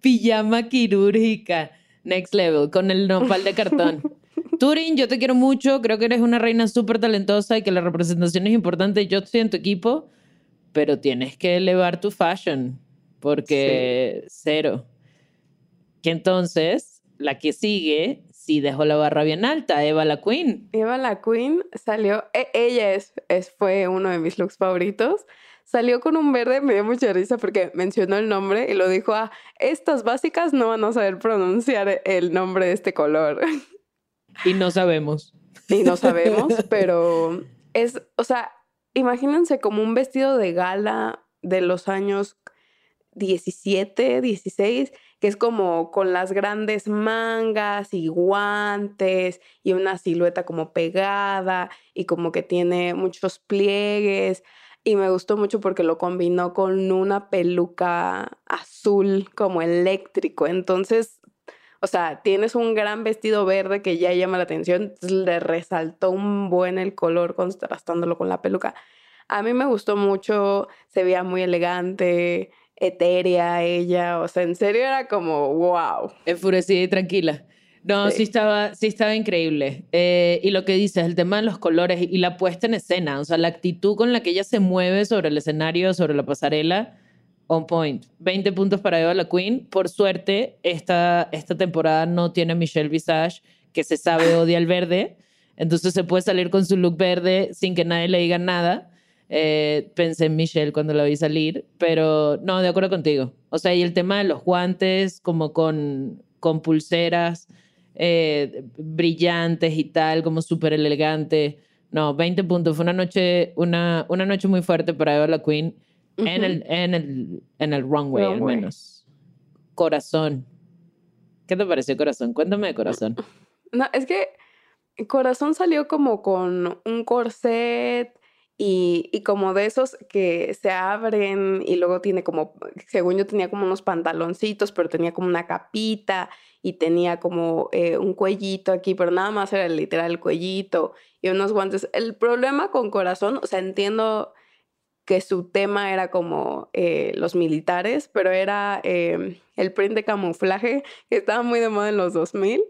Pijama quirúrgica, next level, con el nopal de cartón. Turin, yo te quiero mucho, creo que eres una reina súper talentosa y que la representación es importante. Yo estoy en tu equipo, pero tienes que elevar tu fashion, porque cero. Que entonces, la que sigue, sí dejó la barra bien alta, Eva la Queen. Eva la Queen salió, e- ella es, es, fue uno de mis looks favoritos. Salió con un verde, me dio mucha risa porque mencionó el nombre y lo dijo, ah, estas básicas no van a saber pronunciar el nombre de este color. Y no sabemos. y no sabemos, pero es, o sea, imagínense como un vestido de gala de los años 17, 16, que es como con las grandes mangas y guantes y una silueta como pegada y como que tiene muchos pliegues. Y me gustó mucho porque lo combinó con una peluca azul como eléctrico. Entonces, o sea, tienes un gran vestido verde que ya llama la atención, le resaltó un buen el color contrastándolo con la peluca. A mí me gustó mucho, se veía muy elegante, etérea ella, o sea, en serio era como wow. enfurecida y tranquila. No, sí, Sí. estaba, sí estaba increíble. Eh, y lo que dices, el tema de los colores y la puesta en escena, o sea, la actitud con la que ella se mueve sobre el escenario, sobre la pasarela, on point. 20 puntos para Eva la Queen. Por suerte, esta, esta temporada no tiene a Michelle Visage, que se sabe odia el verde. Entonces se puede salir con su look verde sin que nadie le diga nada. Eh, pensé en Michelle cuando la vi salir, pero no, de acuerdo contigo. O sea, y el tema de los guantes, como con, con pulseras eh, brillantes y tal, como súper elegante. No, 20 puntos. Fue una noche, una, una noche muy fuerte para Eva la Queen en, el, en, el, en el runway, al Runway. menos. Corazón. ¿Qué te pareció Corazón? Cuéntame de Corazón. No, es que Corazón salió como con un corset y, y como de esos que se abren y luego tiene como, según yo tenía como unos pantaloncitos, pero tenía como una capita y tenía como eh, un cuellito aquí, pero nada más era literal el cuellito y unos guantes. El problema con Corazón, o sea, entiendo que su tema era como eh, los militares, pero era eh, el print de camuflaje que estaba muy de moda en los 2000.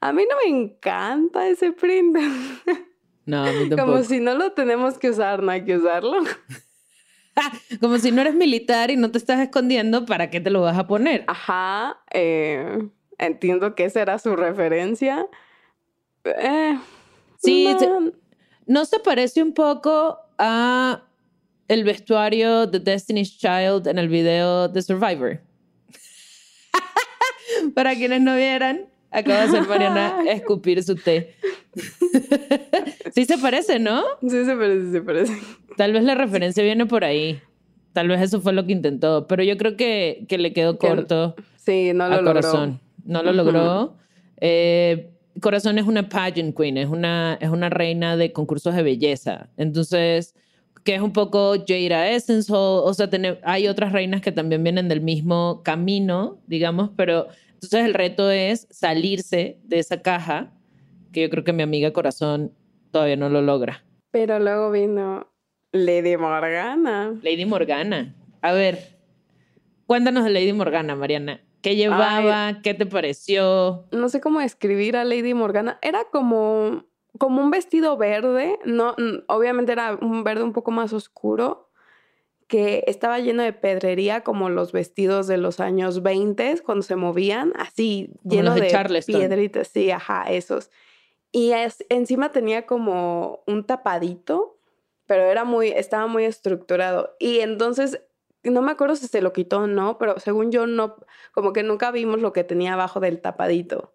A mí no me encanta ese print. No, a mí tampoco. Como si no lo tenemos que usar, no hay que usarlo. Como si no eres militar y no te estás escondiendo, ¿para qué te lo vas a poner? Ajá, eh, entiendo que esa era su referencia. Eh, Sí, no, se- ¿No se parece un poco a el vestuario de Destiny's Child en el video de Survivor? Para quienes no vieran, acaba de hacer Mariana escupir su té. sí se parece, ¿no? Sí, se parece, se parece. Tal vez la referencia viene por ahí. Tal vez eso fue lo que intentó, pero yo creo que, que le quedó Que- corto Sí, no lo a logró. Corazón. No lo logró. Eh, Corazón es una pageant queen, es una, es una reina de concursos de belleza. Entonces, que es un poco Jada Essence, o, o sea, tiene- hay otras reinas que también vienen del mismo camino, digamos, pero entonces el reto es salirse de esa caja, que yo creo que mi amiga Corazón todavía no lo logra. Pero luego vino Lady Morgana. Lady Morgana. A ver, cuéntanos de Lady Morgana, Mariana. ¿Qué llevaba? ¿Qué te pareció? no sé cómo describir a Lady Morgana. Era como, como un vestido verde, no, n- obviamente era un verde un poco más oscuro, que estaba lleno de pedrería, como los vestidos de los años 20 cuando se movían, así Como lleno los de de, piedritas, sí, ajá, esos. Y es- encima tenía como un tapadito, pero era muy, estaba muy estructurado. Y entonces, no me acuerdo si se lo quitó o no, pero según yo no, como que nunca vimos lo que tenía abajo del tapadito.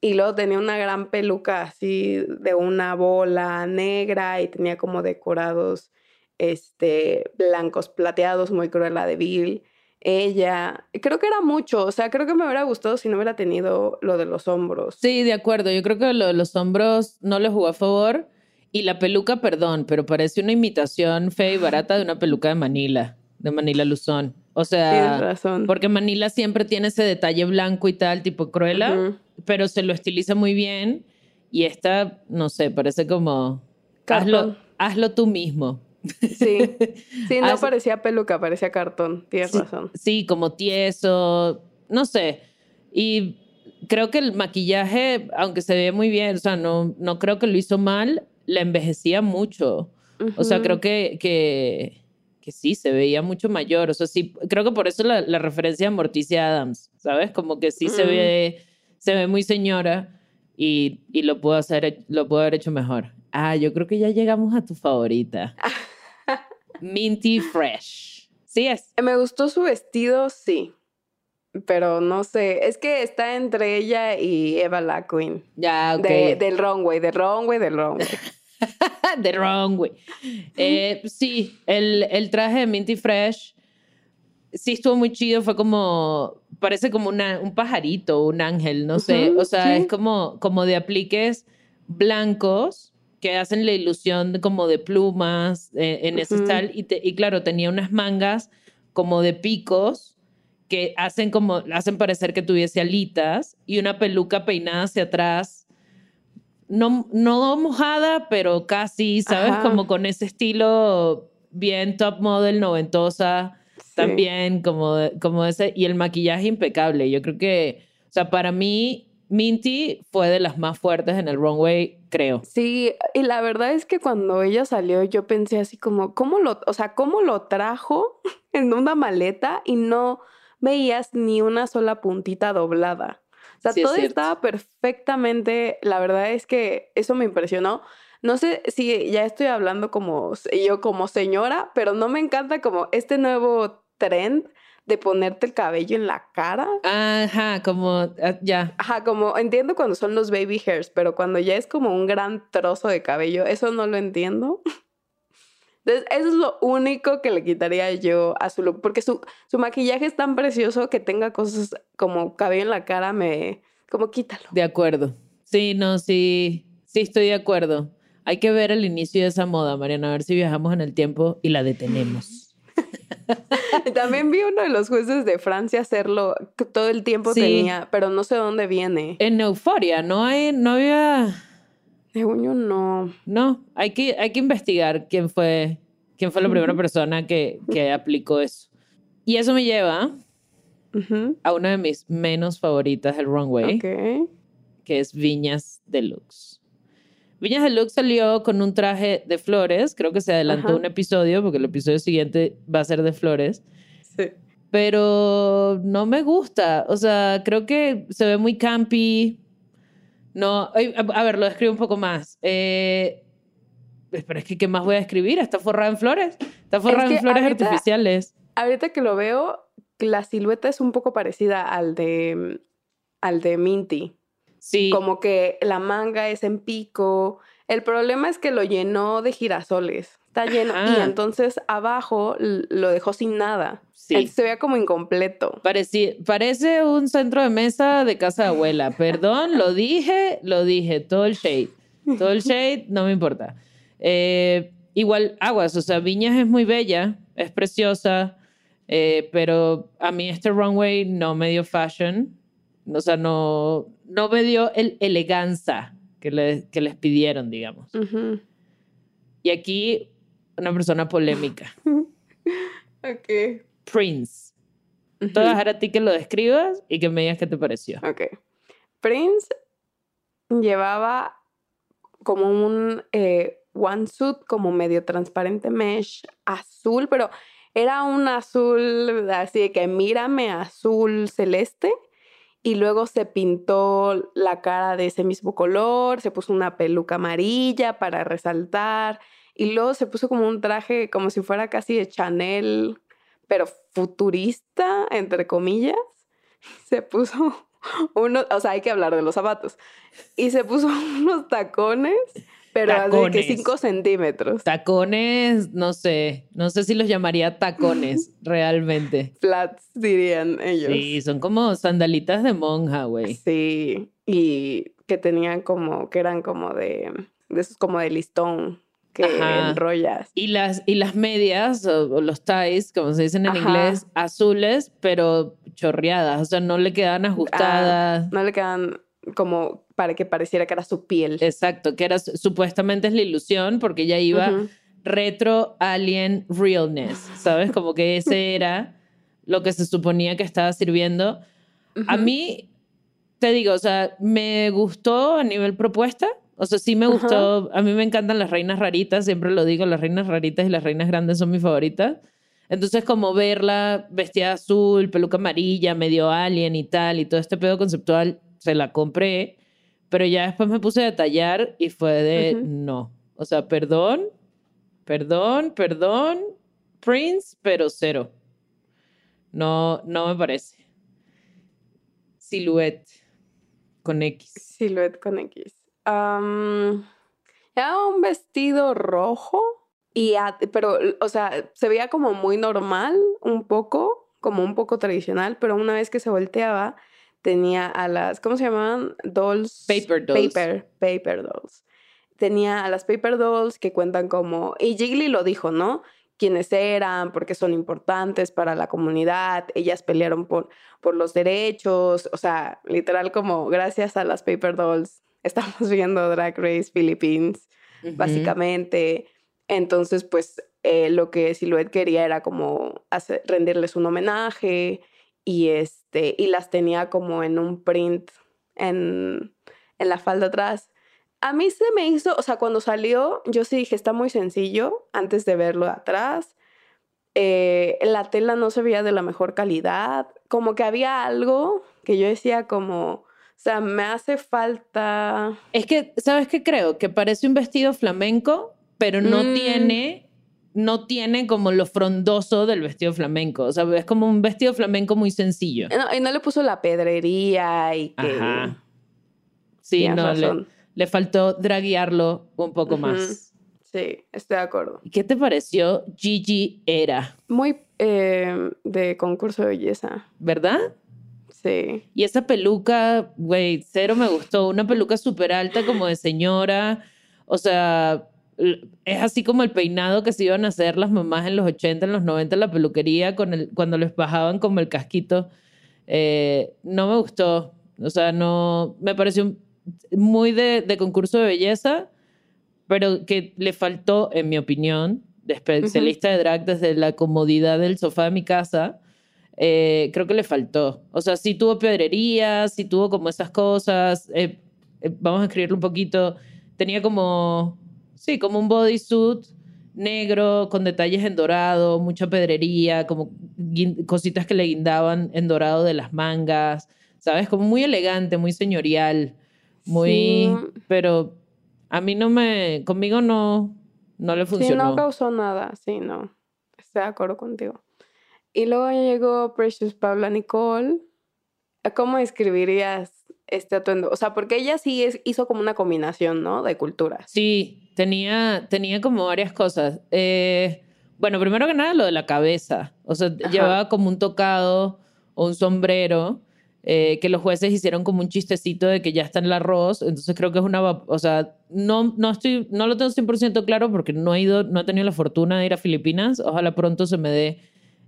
Y luego tenía una gran peluca así de una bola negra y tenía como decorados este, blancos plateados, muy cruela de Bill. Ella, creo que era mucho, o sea, creo que me hubiera gustado si no hubiera tenido lo de los hombros. Sí, de acuerdo. Yo creo que lo de los hombros no le jugó a favor. Y la peluca, perdón, pero parece una imitación fea y barata de una peluca de Manila, de Manila Luzón. O sea, Tienes razón. porque Manila siempre tiene ese detalle blanco y tal, tipo cruela, Ujú. pero se lo estiliza muy bien. Y esta, no sé, parece como hazlo, hazlo tú mismo. Sí, sí, no parecía peluca, parecía cartón. Tienes Sí, razón. Sí, como tieso, no sé. Y creo que el maquillaje, aunque se ve muy bien, o sea, no, no creo que lo hizo mal, la envejecía mucho. O sea, creo que, que, que sí, se veía mucho mayor. O sea, sí, creo que por eso la, la referencia a Morticia Adams, ¿sabes? Como que sí se ve, se ve muy señora y, y lo puedo hacer, lo puedo haber hecho mejor. Ah, yo creo que ya llegamos a tu favorita. Minty Fresh. Sí es. Me gustó su vestido, sí. Pero no sé, es que está entre ella y Eva la Queen. Ya, ok. De- del runway, del runway, del runway. The wrong way. Eh, sí, el, el traje de Minty Fresh sí estuvo muy chido. Fue como, parece como una, un pajarito, un ángel, no sé. Ujú, o sea, sí. es como, como de apliques blancos que hacen la ilusión como de plumas eh, en ese style. Y, te- y claro, tenía unas mangas como de picos que hacen como, hacen parecer que tuviese alitas y una peluca peinada hacia atrás no, no mojada, pero casi, ¿sabes? Ajá. Como con ese estilo bien top model, noventosa, Sí. también como, como ese, y el maquillaje impecable. Yo creo que, o sea, para mí, Minty fue de las más fuertes en el runway, creo. Sí, y la verdad es que cuando ella salió yo pensé así como, ¿cómo lo, o sea, cómo lo trajo en una maleta y no veías ni una sola puntita doblada? O sea, Sí, todo estaba perfectamente, la verdad es que eso me impresionó. No sé si ya estoy hablando como yo como señora, pero no me encanta como este nuevo trend de ponerte el cabello en la cara. Ajá, como, ah, ya. Ajá, como entiendo cuando son los baby hairs, pero cuando ya es como un gran trozo de cabello, eso no lo entiendo. Entonces, eso es lo único que le quitaría yo a su look, porque su, su maquillaje es tan precioso que tenga cosas como cabello en la cara, me... como quítalo. De acuerdo. Sí, no, sí, sí estoy de acuerdo. Hay que ver el inicio de esa moda, Mariana, a ver si viajamos en el tiempo y la detenemos. También vi uno de los jueces de Francia hacerlo, que todo el tiempo Sí. tenía, pero no sé dónde viene. En Euforia, no hay, no había, Según yo, no. no, hay que, hay que investigar quién fue, quién fue la primera persona que, que aplicó eso. Y eso me lleva a una de mis menos favoritas del runway, Ok. que es Viñas Deluxe. Viñas Deluxe salió con un traje de flores, creo que se adelantó Ajá. un episodio, porque el episodio siguiente va a ser de flores. Sí. pero no me gusta. O sea, creo que se ve muy campy. No, a, ver, lo describo un poco más. Eh, pero es que, ¿qué más voy a escribir? Está forrada en flores. Está forrada que en flores ahorita- artificiales. Ahorita que lo veo, la silueta es un poco parecida al de al de Minty. Sí, Como que la manga es en pico. El problema es que lo llenó de girasoles. Está lleno. Y entonces abajo lo dejó sin nada. Sí. Entonces se veía como incompleto. Parece un centro de mesa de casa de abuela. Perdón, lo dije, lo dije. Todo el shade. Todo el shade, no me importa. Eh, igual, aguas, o sea, Viñas es muy bella, es preciosa, eh, pero a mí este runway no me dio fashion. O sea, no, no me dio el eleganza que, le- que les pidieron, digamos. Y aquí, una persona polémica. Ok. Prince. Ujú. Te voy a dejar a ti que lo describas y que me digas qué te pareció. Ok. Prince llevaba como un eh, one-suit como medio transparente mesh azul, pero era un azul así de que mírame azul celeste y luego se pintó la cara de ese mismo color, se puso una peluca amarilla para resaltar y luego se puso como un traje como si fuera casi de Chanel, pero futurista, entre comillas. Se puso uno, o sea, hay que hablar de los zapatos. Y se puso unos tacones, pero así que Tacones. 5 centímetros. Tacones, no sé, no sé si los llamaría tacones realmente. Flats, dirían ellos. Sí, son como sandalitas de monja, güey. Sí, y que tenían como, que eran como de, de esos como de listón que Ajá. enrollas. Y las, y las medias, o, o los ties, como se dicen en Ajá. inglés, azules, pero chorreadas. O sea, no le quedan ajustadas. Ah, no le quedan como para que pareciera que era su piel. Exacto, que era supuestamente es la ilusión, porque ella iba retro alien realness, ¿sabes? Como que ese era lo que se suponía que estaba sirviendo. A mí, te digo, o sea, me gustó a nivel propuesta. O sea, sí me gustó. A mí me encantan las reinas raritas, siempre lo digo, las reinas raritas y las reinas grandes son mis favoritas. Entonces, como verla vestida azul, peluca amarilla, medio alien y tal, y todo este pedo conceptual, se la compré. Pero ya después me puse a detallar y fue de no. O sea, perdón, perdón, perdón, Prince, pero cero. No, no me parece. Silhouette con X. Silhouette con X. Am, era un vestido rojo, y a- pero, o sea, se veía como muy normal, un poco, como un poco tradicional, pero una vez que se volteaba, tenía a las, ¿cómo se llamaban? Dolls. Paper dolls. Paper, paper dolls. Tenía a las paper dolls que cuentan como, y Jiggly lo dijo, ¿no? quiénes eran, por qué son importantes para la comunidad, ellas pelearon por, por los derechos, o sea, literal como gracias a las Paper Dolls estamos viendo Drag Race Philippines, básicamente. Entonces, pues eh, lo que Silhouette quería era como hacer- rendirles un homenaje y, este, y las tenía como en un print en, en la falda atrás. A mí se me hizo, o sea, cuando salió, yo sí dije, está muy sencillo antes de verlo de atrás. Eh, la tela no se veía de la mejor calidad. Como que había algo que yo decía como, o sea, me hace falta... Es que, ¿sabes qué creo? Que parece un vestido flamenco, pero no Mm. tiene, no tiene como lo frondoso del vestido flamenco. O sea, es como un vestido flamenco muy sencillo. No, y no le puso la pedrería y que... Ajá. Sí, Tienes no, le, le faltó draguearlo un poco más. Sí, estoy de acuerdo. ¿Y qué te pareció Gigi Era? Muy eh, de concurso de belleza. ¿Verdad? Sí. Y esa peluca, güey, cero me gustó. Una peluca súper alta como de señora. O sea, es así como el peinado que se iban a hacer las mamás en los 80, en los 90 en la peluquería con el, cuando les bajaban como el casquito. Eh, no me gustó. O sea, no, me pareció muy de, de concurso de belleza, pero que le faltó, en mi opinión, de especialista de drag desde la comodidad del sofá de mi casa, eh, creo que le faltó. O sea, sí tuvo pedrería, sí tuvo como esas cosas. eh, vamos a escribirlo un poquito. Tenía como, sí, como un bodysuit negro con detalles en dorado, mucha pedrería, como cositas que le guindaban en dorado de las mangas, ¿sabes? Como muy elegante, muy señorial, muy... Sí. Pero a mí no me, conmigo no, no le Sí, funcionó. no causó nada. Sí, no. Estoy de acuerdo contigo. Y luego llegó Precious Paula Nicole. ¿Cómo describirías este atuendo? O sea, porque ella sí es- hizo como una combinación, ¿no? De culturas. Sí, tenía, tenía como varias cosas. Eh, bueno, primero que nada lo de la cabeza. O sea, Ajá. llevaba como un tocado o un sombrero eh, que los jueces hicieron como un chistecito de que ya está en el arroz. Entonces creo que es una... O sea, no, no, estoy, no lo tengo 100% claro porque no he, ido, no he tenido la fortuna de ir a Filipinas. Ojalá pronto se me dé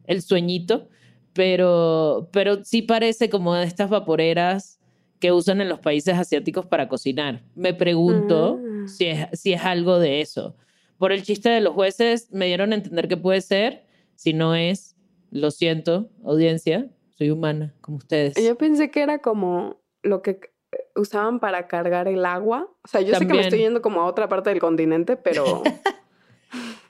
el sueñito. Pero, pero sí parece como de estas vaporeras que usan en los países asiáticos para cocinar. Me pregunto Ah. si, es, si es algo de eso. Por el chiste de los jueces, me dieron a entender que puede ser. Si no es, lo siento, audiencia, soy humana, como ustedes. Yo pensé que era como lo que eh, usaban para cargar el agua. O sea, yo sé que me También. estoy yendo como a otra parte del continente, pero...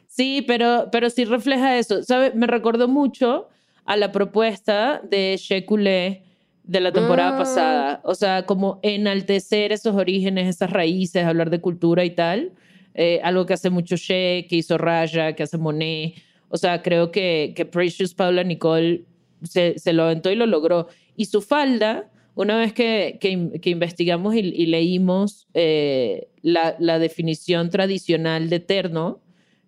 Sí, pero, pero sí refleja eso. ¿Sabe? Me recordó mucho a la propuesta de Shekulé de la temporada Mm. pasada. O sea, como enaltecer esos orígenes, esas raíces, hablar de cultura y tal. Eh, algo que hace mucho She, que hizo Raya, que hace Monet. O sea, creo que, que Precious Paula Nicole se, se lo aventó y lo logró. Y su falda, una vez que, que, in- que investigamos y, y leímos eh, la, la definición tradicional de terno,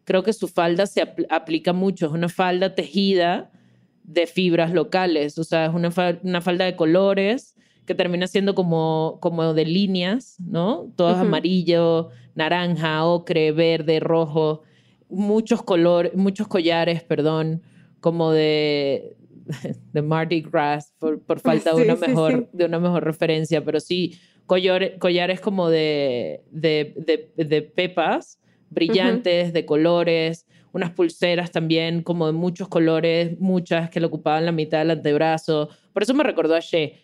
creo que su falda se apl- aplica mucho. Es una falda tejida de fibras locales, o sea, es una, fa- una falda de colores que termina siendo como, como de líneas, ¿no? Todas amarillo, naranja, ocre, verde, rojo, muchos colores, muchos collares, perdón, como de, de Mardi Gras, por, por falta de, Sí, una mejor, sí. de una mejor referencia, pero sí, collore- collares como de, de, de, de pepas brillantes, de colores, unas pulseras también como de muchos colores, muchas que le ocupaban la mitad del antebrazo. Por eso me recordó a She.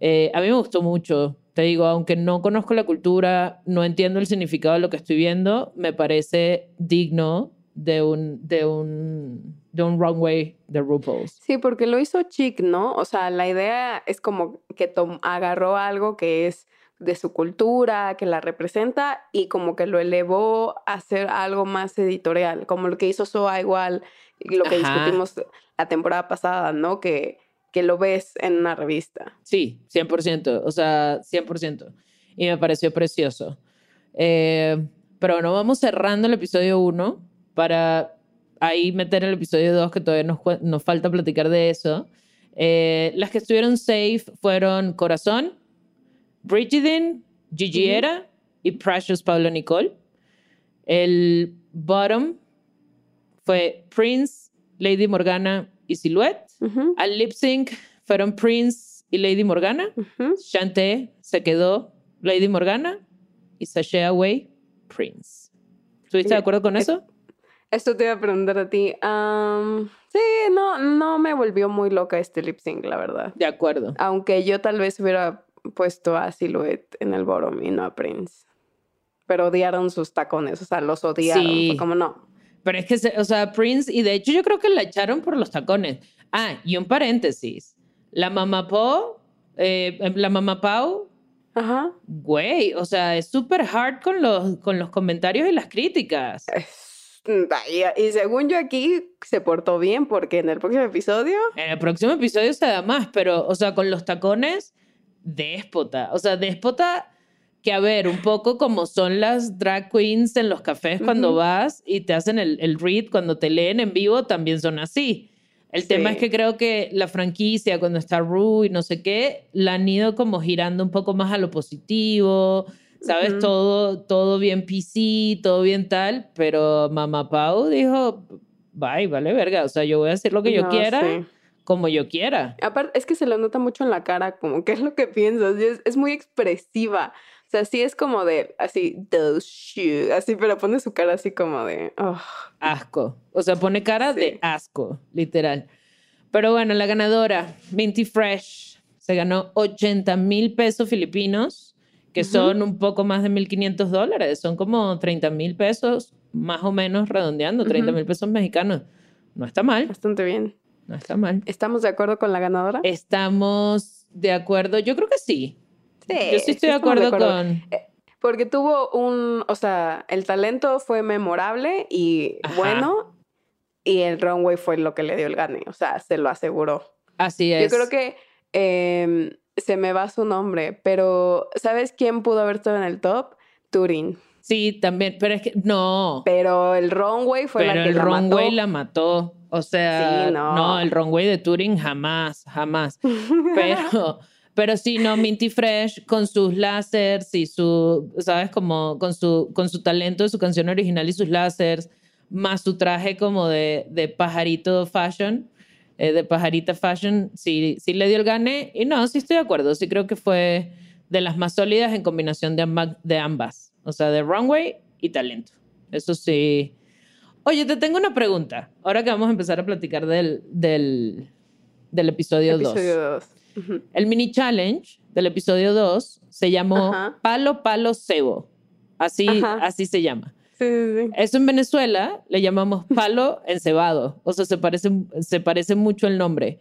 Eh, a mí me gustó mucho, te digo, aunque no conozco la cultura, no entiendo el significado de lo que estoy viendo, me parece digno de un, de un, de un runway de RuPaul's. Sí, porque lo hizo chic, ¿no? O sea, la idea es como que tom- agarró algo que es de su cultura, que la representa y como que lo elevó a ser algo más editorial, como lo que hizo Soa igual, lo que Ajá. discutimos la temporada pasada, ¿no? Que, que lo ves en una revista. Sí, 100%, o sea, 100%. Y me pareció precioso. Eh, pero bueno, vamos cerrando el episodio 1 para ahí meter el episodio 2, que todavía nos, nos falta platicar de eso. Eh, las que estuvieron safe fueron Corazón, Brigidin, Gigi. Era y Precious Pablo Nicole. El bottom fue Prince, Lady Morgana y Silhouette. Al lip sync fueron Prince y Lady Morgana. ujú. Shantae se quedó Lady Morgana y Sashay Away Prince. ¿Estuviste de acuerdo con es- eso? Esto te iba a preguntar a ti. sí, no, no me volvió muy loca este lip sync, la verdad. De acuerdo. Aunque yo tal vez hubiera puesto a Silhouette en el bottom y no a Prince. Pero odiaron sus tacones, o sea, los odiaron. Sí. Como no. Pero es que, o sea, Prince, y de hecho yo creo que la echaron por los tacones. Ah, y un paréntesis. La mamá Po, eh, la mamá Pau, Ajá. güey, o sea, es súper hard con los, con los comentarios y las críticas. Es- Y según yo aquí se portó bien porque en el próximo episodio. En el próximo episodio se da más, pero, o sea, con los tacones, déspota. O sea, déspota que, a ver, un poco como son las drag queens en los cafés cuando vas y te hacen el, el read, cuando te leen en vivo, también son así. El tema es que creo que la franquicia, cuando está Ru y no sé qué, la han ido como girando un poco más a lo positivo, ¿sabes? Todo, todo bien PC, todo bien tal, pero Mamá Pau dijo, bye, vale verga, o sea, yo voy a hacer lo que yo quiera sí. Como yo quiera. Aparte, es que se le nota mucho en la cara, como qué es lo que piensas. es, es muy expresiva. O sea, sí es como de, así, those shoes, así, pero pone su cara así como de, oh, Asco. O sea, pone cara de Sí. asco, literal. Pero bueno, la ganadora, Minty Fresh, se ganó 80 mil pesos filipinos, que Ujú. son un poco más de 1.500 dólares. Son como 30 mil pesos, más o menos redondeando, 30 mil pesos mexicanos. No está mal, bastante bien. No está mal. ¿Estamos de acuerdo con la ganadora? Estamos de acuerdo, yo creo que sí. Yo sí estoy de acuerdo, con... Porque tuvo un, o sea, el talento fue memorable y Ajá. bueno, y el runway fue lo que le dio el gane, o sea, se lo aseguró. Así es. Yo creo que em, se me va su nombre, pero ¿sabes quién pudo haber estado en el top? Turin. Sí, también, pero es que no. Pero el runway fue Pero la que el la runway mató. la mató. O sea, Sí, no. no. el runway de Turing jamás, jamás. Pero, pero sí, no, Minty Fresh con sus lásers y su, ¿sabes? Como con su, con su talento de su canción original y sus lásers, más su traje como de, de pajarito fashion, eh, de pajarita fashion, sí, sí le dio el gane. Y no, sí estoy de acuerdo, sí creo que fue de las más sólidas en combinación de, amba- de ambas. O sea, de runway y talento. Eso sí. Oye, te tengo una pregunta. Ahora que vamos a empezar a platicar del, del, del episodio 2. Episodio 2. Ujú. El mini challenge del episodio 2 se llamó Ajá. Palo Palo Cebo. Así, Ajá. así se llama. Sí, sí, sí. Eso en Venezuela le llamamos palo encebado. O sea, se parece, se parece mucho el nombre.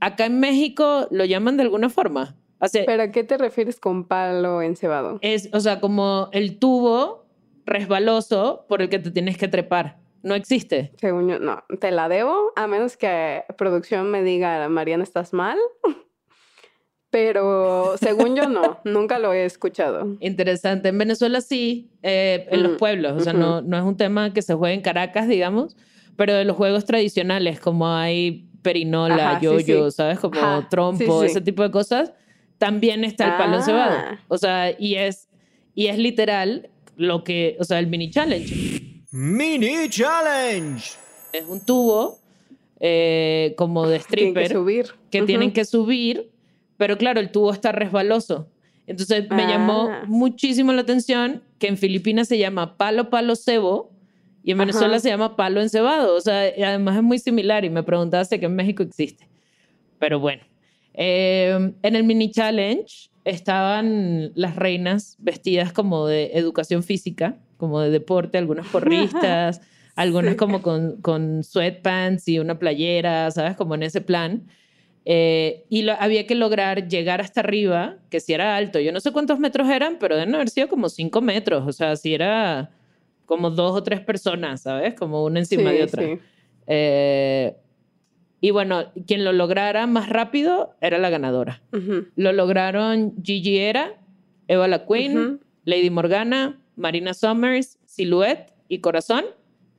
Acá en México lo llaman de alguna forma. O sea, ¿Pero a qué te refieres con palo encebado? es, o sea, como el tubo resbaloso por el que te tienes que trepar. No existe. Según yo, no, te la debo, a menos que producción me diga, Mariana, estás mal. Pero según yo no, nunca lo he escuchado. Interesante. En Venezuela sí, eh, en los pueblos. O sea, no, no es un tema que se juegue en Caracas, digamos, pero de los juegos tradicionales, como hay perinola, sí, yo-yo, sí. ¿sabes? Como Ajá, trompo, sí, ese tipo de cosas, también está el palo Ah. encebado. O sea, y es, y es literal lo que, o sea, el mini challenge. Mini Challenge. Es un tubo eh, como de Tienen que stripper subir. que tienen que subir, pero claro, el tubo está resbaloso. Entonces me llamó Ah. muchísimo la atención que en Filipinas se llama palo palo cebo y en Ajá. Venezuela se llama palo encebado. O sea, además es muy similar y me preguntaba si que en México existe. Pero bueno, Eh, en el mini challenge estaban las reinas vestidas como de educación física, como de deporte, algunas porristas, algunas Sí. como con, con sweatpants y una playera, ¿sabes? Como en ese plan. Eh, y lo- había que lograr llegar hasta arriba, que si era alto, yo no sé cuántos metros eran, pero deben haber sido como cinco metros, o sea, si era como dos o tres personas, ¿sabes? Como una encima Sí, de otra. sí. Eh, y bueno, quien lo lograra más rápido era la ganadora. Lo lograron Gigi Era, Eva La Queen. Lady Morgana, Marina Summers, Silhouette y Corazón.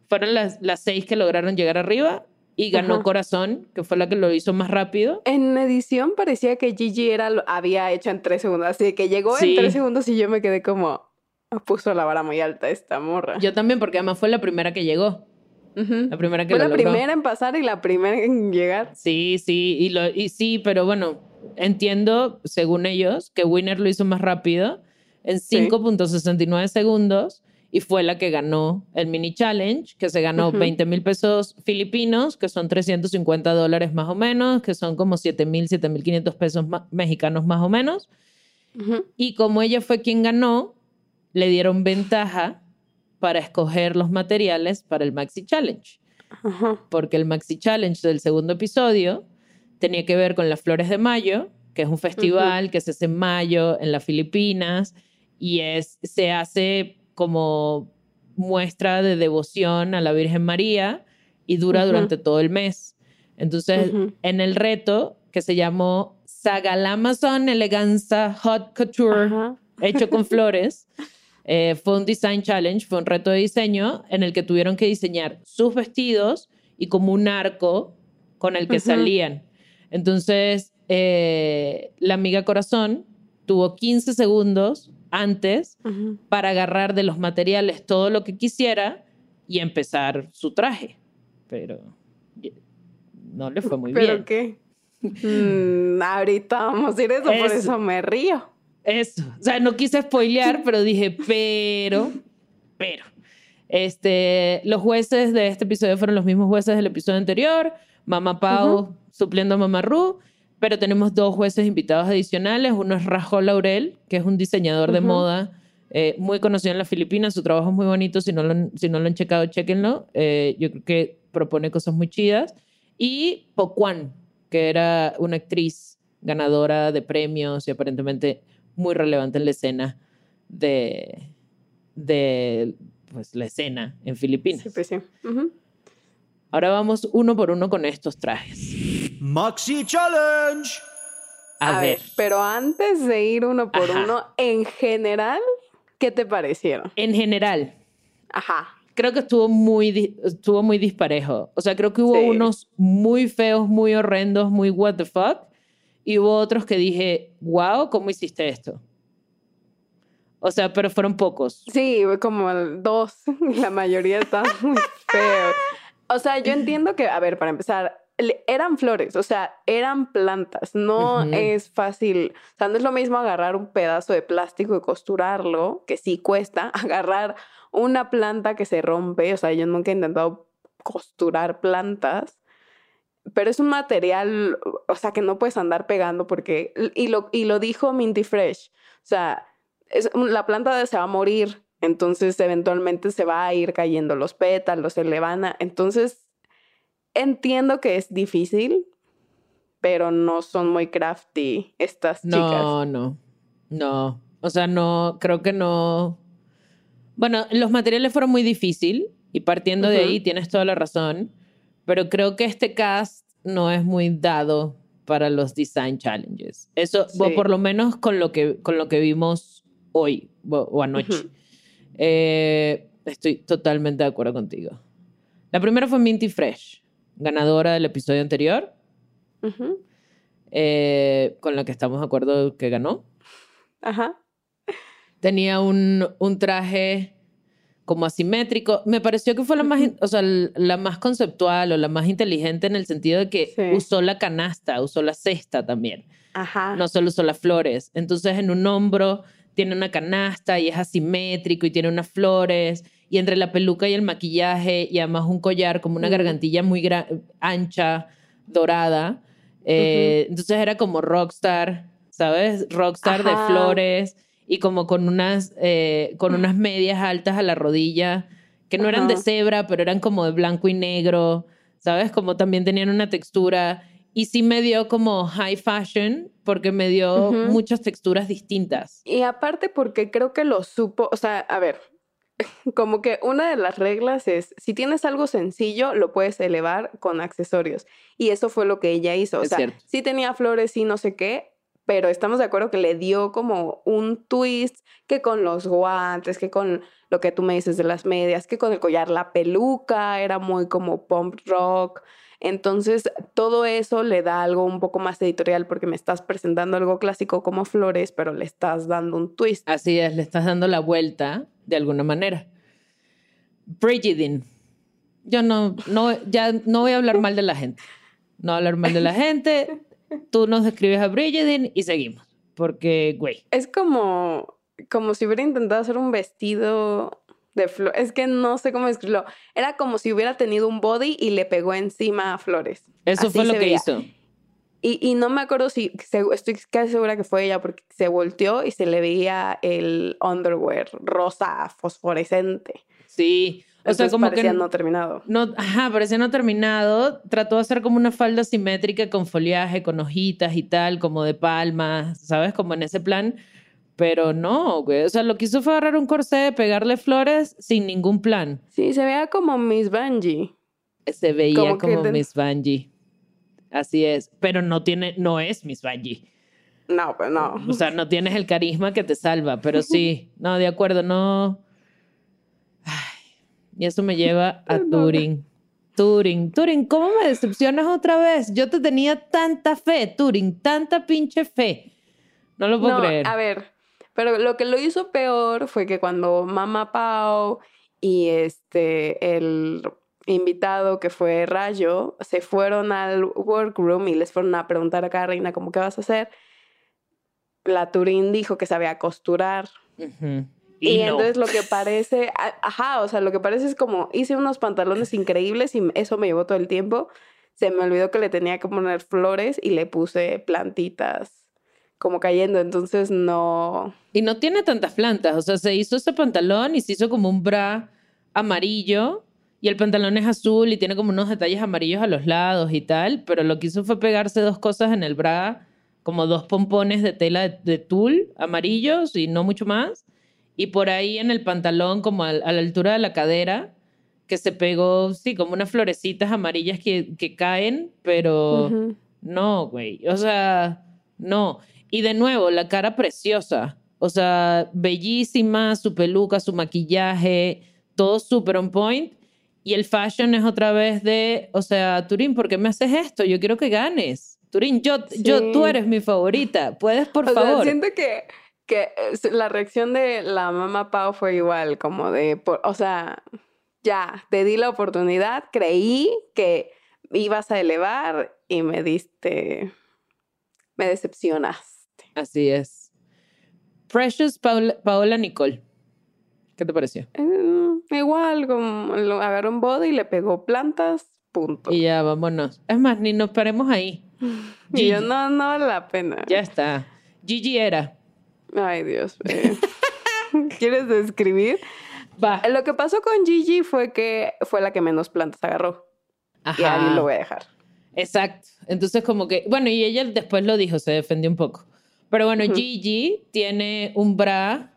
Fueron las, las seis que lograron llegar arriba y ganó Ajá. Corazón, que fue la que lo hizo más rápido. En edición parecía que Gigi era lo había hecho en tres segundos, así que llegó Sí. en tres segundos y yo me quedé como, "Ah, puso la vara muy alta esta morra. Yo también, porque además fue la primera que llegó. La primera que Fue lo la logró. primera en pasar y la primera en llegar. Sí, sí, y, lo, y sí, pero bueno, entiendo, según ellos, que Winner lo hizo más rápido en Sí. 5.69 segundos y fue la que ganó el mini challenge, que se ganó Ujú. 20 mil pesos filipinos, que son 350 dólares más o menos, que son como 7 mil, 7 mil 500 pesos mexicanos más o menos. Y como ella fue quien ganó, le dieron ventaja para escoger los materiales para el Maxi Challenge Ajá. porque el Maxi Challenge del segundo episodio tenía que ver con las Flores de Mayo, que es un festival que se hace en mayo en las Filipinas y es, se hace como muestra de devoción a la Virgen María y dura durante todo el mes. Entonces, en el reto que se llamó Sagalamazon Eleganza Hot Couture, hecho con flores. Eh, fue un design challenge, fue un reto de diseño en el que tuvieron que diseñar sus vestidos y como un arco con el que Ujú. salían. Entonces, eh, la amiga corazón tuvo 15 segundos antes Ujú. para agarrar de los materiales todo lo que quisiera y empezar su traje. Pero no le fue muy ¿Pero bien. qué? Mm, ahorita vamos a ir eso, por Eso. eso me río. Eso. O sea, no quise spoilear, pero dije, pero, pero. Este, los jueces de este episodio fueron los mismos jueces del episodio anterior. Mamá Pau supliendo a Mamá Ru. Pero tenemos dos jueces invitados adicionales. Uno es Rajo Laurel, que es un diseñador de moda eh, muy conocido en las Filipinas. Su trabajo es muy bonito. Si no lo, han- si no lo han checado, chequenlo. Eh, yo creo que propone cosas muy chidas. Y Pocuan, que era una actriz ganadora de premios y aparentemente muy relevante en la escena de, de pues, la escena en Filipinas. Sí, pues sí. Ahora vamos uno por uno con estos trajes. Maxi Challenge. A, ver, pero antes de ir uno por Ajá. uno, en general, ¿qué te parecieron? en general, Ajá. creo que estuvo muy, estuvo muy disparejo. O sea, creo que hubo Sí. unos muy feos, muy horrendos, muy what the fuck. Y hubo otros que dije, wow, ¿cómo hiciste esto? O sea, pero fueron pocos. Sí, como dos, la mayoría estaban muy feos. O sea, yo entiendo que, a ver, para empezar, eran flores, o sea, eran plantas. No es fácil. O sea, no es lo mismo agarrar un pedazo de plástico y costurarlo, que sí cuesta, agarrar una planta que se rompe. O sea, yo nunca he intentado costurar plantas. Pero es un material, o sea, que no puedes andar pegando porque, y lo, y lo dijo Minty Fresh, o sea, es, la planta se va a morir, entonces eventualmente se va a ir cayendo los pétalos, se le van a... Entonces, entiendo que es difícil, pero no son muy crafty estas chicas. No, no, no. O sea, no, creo que no. Bueno, los materiales fueron muy difícil y partiendo de ahí tienes toda la razón, pero creo que este cast no es muy dado para los design challenges. Eso, o Sí. por lo menos con lo que, con lo que vimos hoy o, o anoche. Ujú. Eh, estoy totalmente de acuerdo contigo. La primera fue Minty Fresh, ganadora del episodio anterior, Ujú. eh, con la que estamos de acuerdo que ganó. Ajá. Tenía un, un traje como asimétrico. Me pareció que fue la más, o sea, la más conceptual o la más inteligente en el sentido de que Sí. usó la canasta, usó la cesta también. Ajá. No solo usó las flores. Entonces en un hombro tiene una canasta y es asimétrico y tiene unas flores. Y entre la peluca y el maquillaje y además un collar como una gargantilla muy ancha, dorada. Eh, Entonces era como rockstar, ¿sabes? Rockstar de Ajá. flores y como con unas, eh, con unas medias altas a la rodilla que no eran de cebra, pero eran como de blanco y negro, ¿sabes? Como también tenían una textura. Y sí me dio como high fashion porque me dio muchas texturas distintas. Y aparte porque creo que lo supo, o sea, a ver, como que una de las reglas es, si tienes algo sencillo, lo puedes elevar con accesorios. Y eso fue lo que ella hizo. O Es sea, cierto. sí tenía flores y no sé qué, pero estamos de acuerdo que le dio como un twist, que con los guantes, que con lo que tú me dices de las medias, que con el collar, la peluca, era muy como pump rock. Entonces, todo eso le da algo un poco más editorial porque me estás presentando algo clásico como flores, pero le estás dando un twist. Así es, le estás dando la vuelta de alguna manera. Brigidin. Yo no, no, ya no voy a hablar mal de la gente. No voy a hablar mal de la gente. Tú nos describes a Brigidin y seguimos. Porque, güey, Es como, como si hubiera intentado hacer un vestido de flores. Es que no sé cómo describirlo. Era como si hubiera tenido un body y le pegó encima flores. eso Así fue lo que veía. hizo. Y, y no me acuerdo si, estoy casi segura que fue ella porque se volteó y se le veía el underwear rosa fosforescente. Sí. O sea, como que parecía no terminado. No, ajá, parecía no terminado. Trató de hacer como una falda simétrica con foliaje, con hojitas y tal, como de palmas, ¿sabes? Como en ese plan. Pero no, güey. O sea, lo que hizo fue agarrar un corsé, pegarle flores sin ningún plan. Sí, se veía como Miss Bungie. Se veía Como como, que te- Miss Bungie. Así es. Pero no tiene, no es Miss Bungie. No, pues no. O sea, no tienes el carisma que te salva. Pero sí, no, de acuerdo, no. Y eso me lleva a. Turing. Turing, Turing, ¿cómo me decepcionas otra vez? Yo te tenía tanta fe, Turing, tanta pinche fe. No lo puedo No, creer. a ver, pero lo que lo hizo peor fue que cuando Mama Pau y este el invitado que fue Rayo se fueron al workroom y les fueron a preguntar a cada reina como qué vas a hacer. La Turín dijo que sabía costurar. Ujú. Y, Y, no. entonces lo que parece, ajá, o sea, lo que parece es como hice unos pantalones increíbles y eso me llevó todo el tiempo. Se me olvidó que le tenía que poner flores y le puse plantitas como cayendo, entonces no. Y no tiene tantas plantas. O sea, se hizo ese pantalón y se hizo como un bra amarillo. Y el pantalón es azul y tiene como unos detalles amarillos a los lados y tal. Pero lo que hizo fue pegarse dos cosas en el bra, como dos pompones de tela de, de tul amarillos y no mucho más. Y por ahí en el pantalón, como al- a, la altura de la cadera, que se pegó, sí, como unas florecitas amarillas que, que caen, pero. Ujú. No, güey. O sea, no. Y de nuevo, la cara preciosa. O sea, bellísima, su peluca, su maquillaje, todo súper on point. Y el fashion es otra vez de, o sea, Turín, ¿por qué me haces esto? Yo quiero que ganes. Turín, yo, yo, tú Sí. eres mi favorita. Puedes, por o sea, favor. siento que, que es- la reacción de la mamá Pau fue igual, como de, por- o sea, ya, te di la oportunidad, creí que ibas a elevar y me diste, me decepcionaste. Así es. Precious Paola, Paola Nicole. ¿Qué te pareció? Eh, igual, como lo agarró un body y le pegó plantas, punto. Y Y, ya, vámonos. Es más, ni nos paremos ahí. yo, Gigi. no, no vale la pena. Ya está. Gigi era. Ay, Dios. eh. ¿Quieres describir? Va. Lo que pasó con Gigi fue que fue la que menos plantas agarró. Y ahí lo voy a dejar. Exacto. Entonces, como que, bueno, y ella después lo dijo, se defendió un poco. Pero bueno, Ujú. Gigi tiene un bra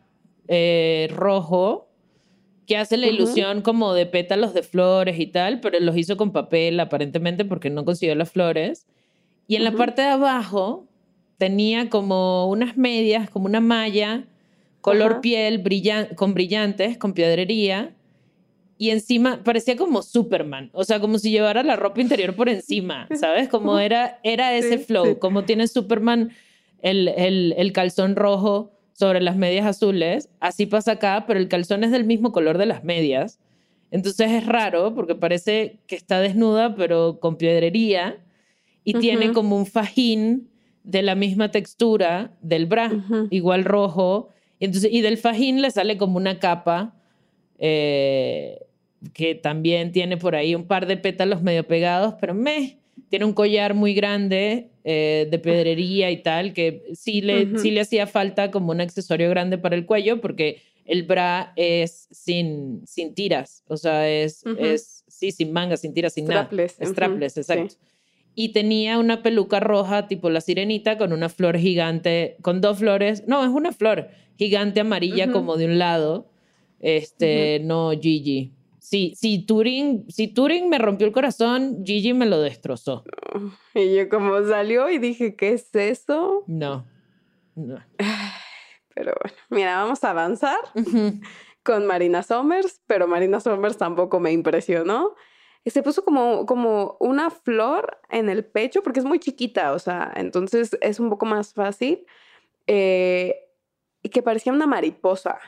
eh, rojo que hace la ilusión como de pétalos de flores y tal, pero los hizo con papel aparentemente porque no consiguió las flores. Y en la parte de abajo tenía como unas medias, como una malla, color Ajá. piel brillan- con brillantes, con piedrería. Y encima parecía como Superman, o sea, como si llevara la ropa interior por encima, ¿sabes? Como era, era ese Sí, flow, sí. como tiene Superman el, el, el calzón rojo sobre las medias azules, así pasa acá, pero el calzón es del mismo color de las medias. Entonces es raro porque parece que está desnuda, pero con piedrería y tiene como un fajín de la misma textura del bra, igual rojo. Entonces, y del fajín le sale como una capa eh, que también tiene por ahí un par de pétalos medio pegados, pero me tiene un collar muy grande eh, de pedrería y tal, que sí le, sí le hacía falta como un accesorio grande para el cuello, porque el bra es sin, sin tiras, o sea, es, es sí, sin mangas, sin tiras, sin Strapless, nada. Strapless, sí. Y tenía una peluca roja tipo la sirenita con una flor gigante, con dos flores, no, es una flor gigante amarilla como de un lado, este, no Gigi. Sí, si Turing, si Turing me rompió el corazón, Gigi me lo destrozó. Y yo como salió y dije, ¿qué es eso? No. no. Pero bueno, mira, vamos a avanzar con Marina Somers, pero Marina Somers tampoco me impresionó. Se puso como, como una flor en el pecho porque es muy chiquita, o sea, entonces es un poco más fácil. eh, y que parecía una mariposa.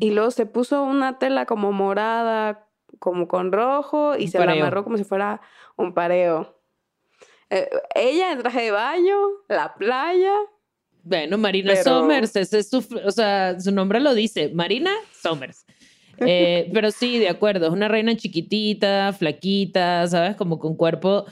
Y luego se puso una tela como morada, como con rojo, y Un se la pareo. amarró como si fuera un pareo. Eh, ella en traje de baño, la playa. Bueno, Marina Pero- Somers, ese es su, o sea, su nombre lo dice, Marina Somers. Eh, pero sí, de acuerdo, es una reina chiquitita, flaquita, ¿sabes? Como con cuerpo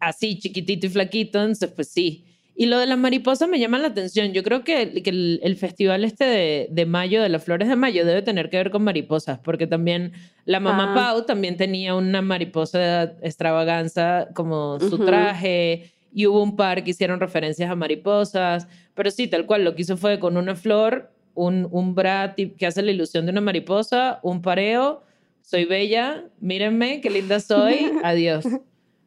así chiquitito y flaquito, entonces pues sí. Y lo de la mariposa me llama la atención. Yo creo que, que el, el festival este de, de mayo, de las flores de mayo, debe tener que ver con mariposas, porque también la mamá Ah. Pau también tenía una mariposa extravaganza como su Ujú. traje, y hubo un par que hicieron referencias a mariposas, pero sí, tal cual, lo que hizo fue con una flor, un, un bra que hace la ilusión de una mariposa, un pareo, soy bella, mírenme, qué linda soy, adiós.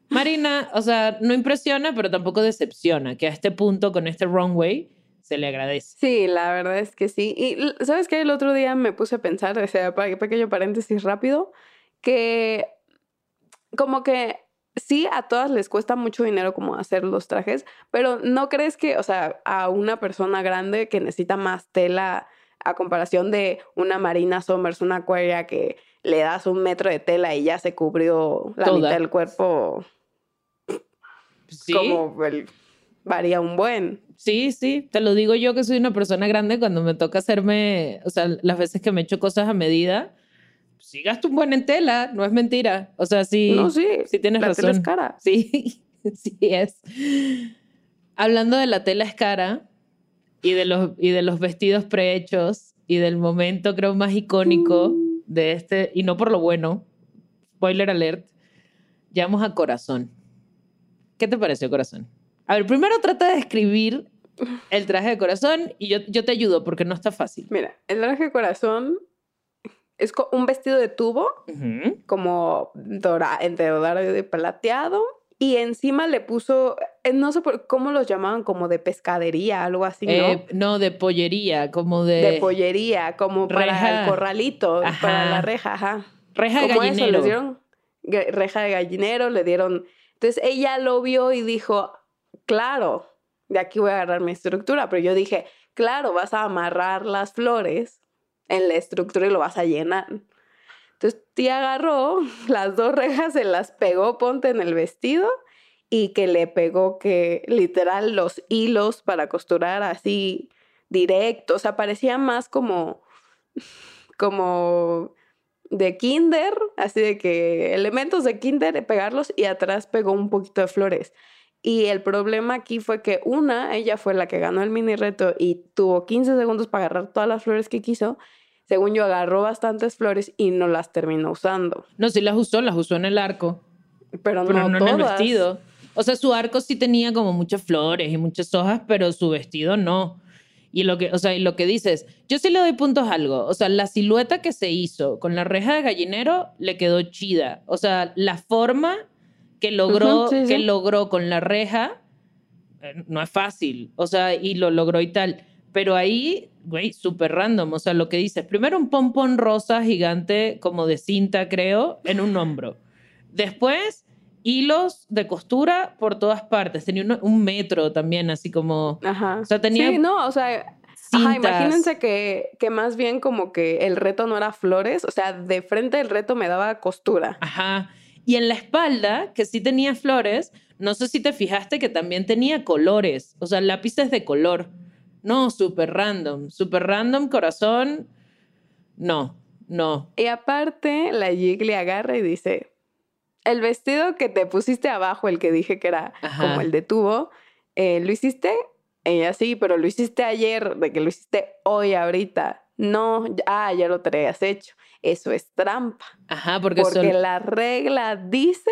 Marina, o sea, no impresiona, pero tampoco decepciona, que a este punto, con este runway, se le agradece. Sí, la verdad es que sí. Y sabes que el otro día me puse a pensar, o sea, pequeño paréntesis rápido, que como que sí, a todas les cuesta mucho dinero como hacer los trajes, pero no crees que, o sea, a una persona grande que necesita más tela a comparación de una Marina Somers, una Aquaria que le das un metro de tela y ya se cubrió la Toda. mitad del cuerpo, Sí, como el- varía un buen. sí, sí, te lo digo yo que soy una persona grande cuando me toca hacerme, o sea, las veces que me echo cosas a medida, sí gasto un buen en tela, no es mentira. O sea, sí, no, sí, sí tienes la razón. tela es cara. Sí, sí es. Hablando de la tela es cara y de los, y de los vestidos prehechos y del momento creo más icónico de este, y no por lo bueno, spoiler alert, llegamos a Corazón. ¿Qué te pareció Corazón? A ver, primero trata de describir el traje de Corazón y yo, yo te ayudo porque no está fácil. Mira, el traje de corazón es un vestido de tubo, como dora, entre dorado y plateado, y encima le puso, eh, no sé por, cómo los llamaban, como de pescadería, algo así, ¿no? Eh, no, de pollería, como de, de pollería, como para reja. el corralito, para la reja, ajá. reja de eso, gallinero. les dieron reja de gallinero, le dieron... Entonces ella lo vio y dijo, claro, de aquí voy a agarrar mi estructura, pero yo dije, claro, vas a amarrar las flores en la estructura y lo vas a llenar. Entonces tía agarró las dos rejas, se las pegó, ponte en el vestido y que le pegó que literal los hilos para costurar así directo, o sea, parecía más como como de kinder, así de que elementos de kinder, pegarlos y atrás pegó un poquito de flores. Y el problema aquí fue que una, ella fue la que ganó el mini reto y tuvo 15 segundos para agarrar todas las flores que quiso. Según yo, agarró bastantes flores y no las terminó usando. No, sí las usó, las usó en el arco, Pero, pero no, no, en el todas. vestido. O sea, su arco sí tenía como muchas flores y muchas hojas, pero su vestido no. Y lo que, o sea, y lo que dices, yo sí le doy puntos a algo. O sea, la silueta que se hizo con la reja de gallinero le quedó chida. O sea, la forma que logró, Ujú, sí, que sí. logró con la reja eh, no es fácil, o sea, y lo logró y tal. Pero ahí, güey, súper random, o sea, lo que dices, primero un pompón rosa gigante, como de cinta, creo, en un hombro. Después, hilos de costura por todas partes. Tenía un, un metro también, así como... Ajá. O sea, tenía Sí, no, o sea. Ajá, imagínense que, que más bien como que el reto no era flores, o sea, de frente el reto me daba costura. Ajá. Y en la espalda, que sí tenía flores, no sé si te fijaste que también tenía colores, o sea, lápices de color. No, súper random, súper random, corazón. No, no. Y aparte, la Jiggly agarra y dice, el vestido que te pusiste abajo, el que dije que era Ajá. como el de tubo, eh, ¿lo hiciste? Ella sí, pero lo hiciste ayer, de que lo hiciste hoy, ahorita. No, ya- ah, ya lo traías hecho. Eso es trampa. Ajá, porque, Porque son... la regla dice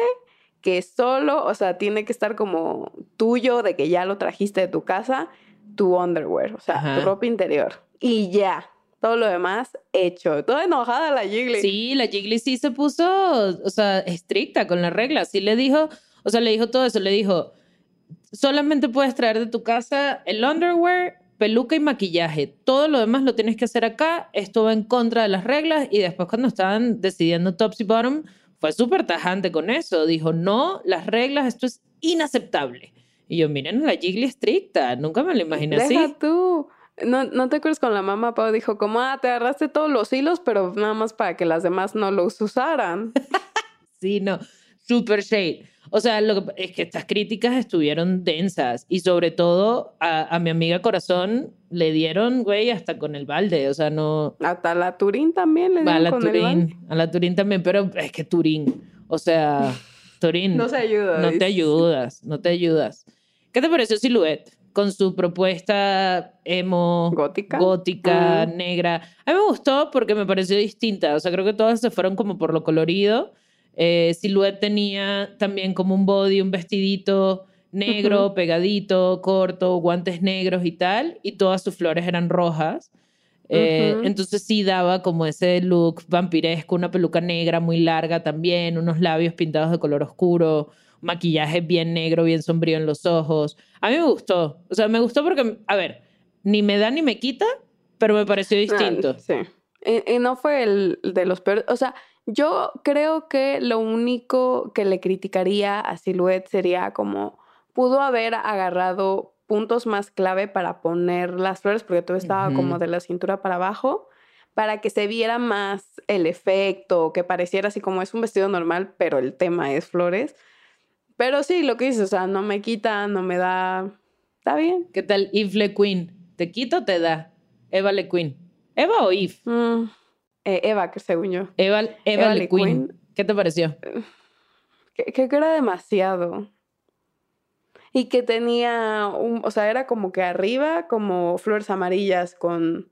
que solo, o sea, tiene que estar como tuyo, de que ya lo trajiste de tu casa, tu underwear, o sea, Ajá. tu ropa interior. Y ya, todo lo demás hecho. Toda enojada la Jiggly. Sí, la Jiggly sí se puso, o sea, estricta con las reglas. Sí le dijo, o sea, le dijo todo eso. Le dijo, solamente puedes traer de tu casa el underwear, peluca y maquillaje. Todo lo demás lo tienes que hacer acá. Esto va en contra de las reglas. Y después cuando estaban decidiendo tops y bottom, fue súper tajante con eso. Dijo, no, las reglas, esto es inaceptable. Y yo, miren, la Jiggly estricta. Nunca me lo imaginé Deja así. tú. No, ¿No te acuerdas con la mamá? Pau dijo como, ah, te agarraste todos los hilos, pero nada más para que las demás no los usaran. Sí, no, super shade. O sea, lo que, es que estas críticas estuvieron densas y sobre todo a, a mi amiga Corazón le dieron, güey, hasta con el balde. O sea, no... Hasta la Turín también le Va a dieron la con el balde. Turín, a la Turín también, pero es que Turín, o sea, Turín, No se ayuda. no te ayudas, no te ayudas. ¿Qué te pareció Silhouette? Con su propuesta emo, Gótica. gótica, Mm. negra. A mí me gustó porque me pareció distinta. O sea, creo que todas se fueron como por lo colorido. Eh, Silhouette tenía también como un body, un vestidito negro, pegadito, corto, guantes negros y tal. Y todas sus flores eran rojas. Eh, Ujú. Entonces sí daba como ese look vampiresco, una peluca negra muy larga también, unos labios pintados de color oscuro, maquillaje bien negro, bien sombrío en los ojos. A mí me gustó. O sea, me gustó porque, a ver, ni me da ni me quita, pero me pareció distinto. Ah, sí. Y, y no fue el de los peores. O sea, yo creo que lo único que le criticaría a Silhouette sería como pudo haber agarrado puntos más clave para poner las flores, porque todo estaba Ujú. como de la cintura para abajo, para que se viera más el efecto, que pareciera así como es un vestido normal, pero el tema es flores. Pero sí, lo que dices, o sea, no me quita, no me da. Está bien. ¿Qué tal Yves Le Queen? ¿Te quita o te da? Eva Le Queen. ¿Eva o Yves? Mm, eh, Eva, que según yo. Eva, Eva, Eva Le Le Queen. Queen. ¿Qué te pareció? que, que era demasiado. Y que tenía un, o sea, era como que arriba, como flores amarillas con,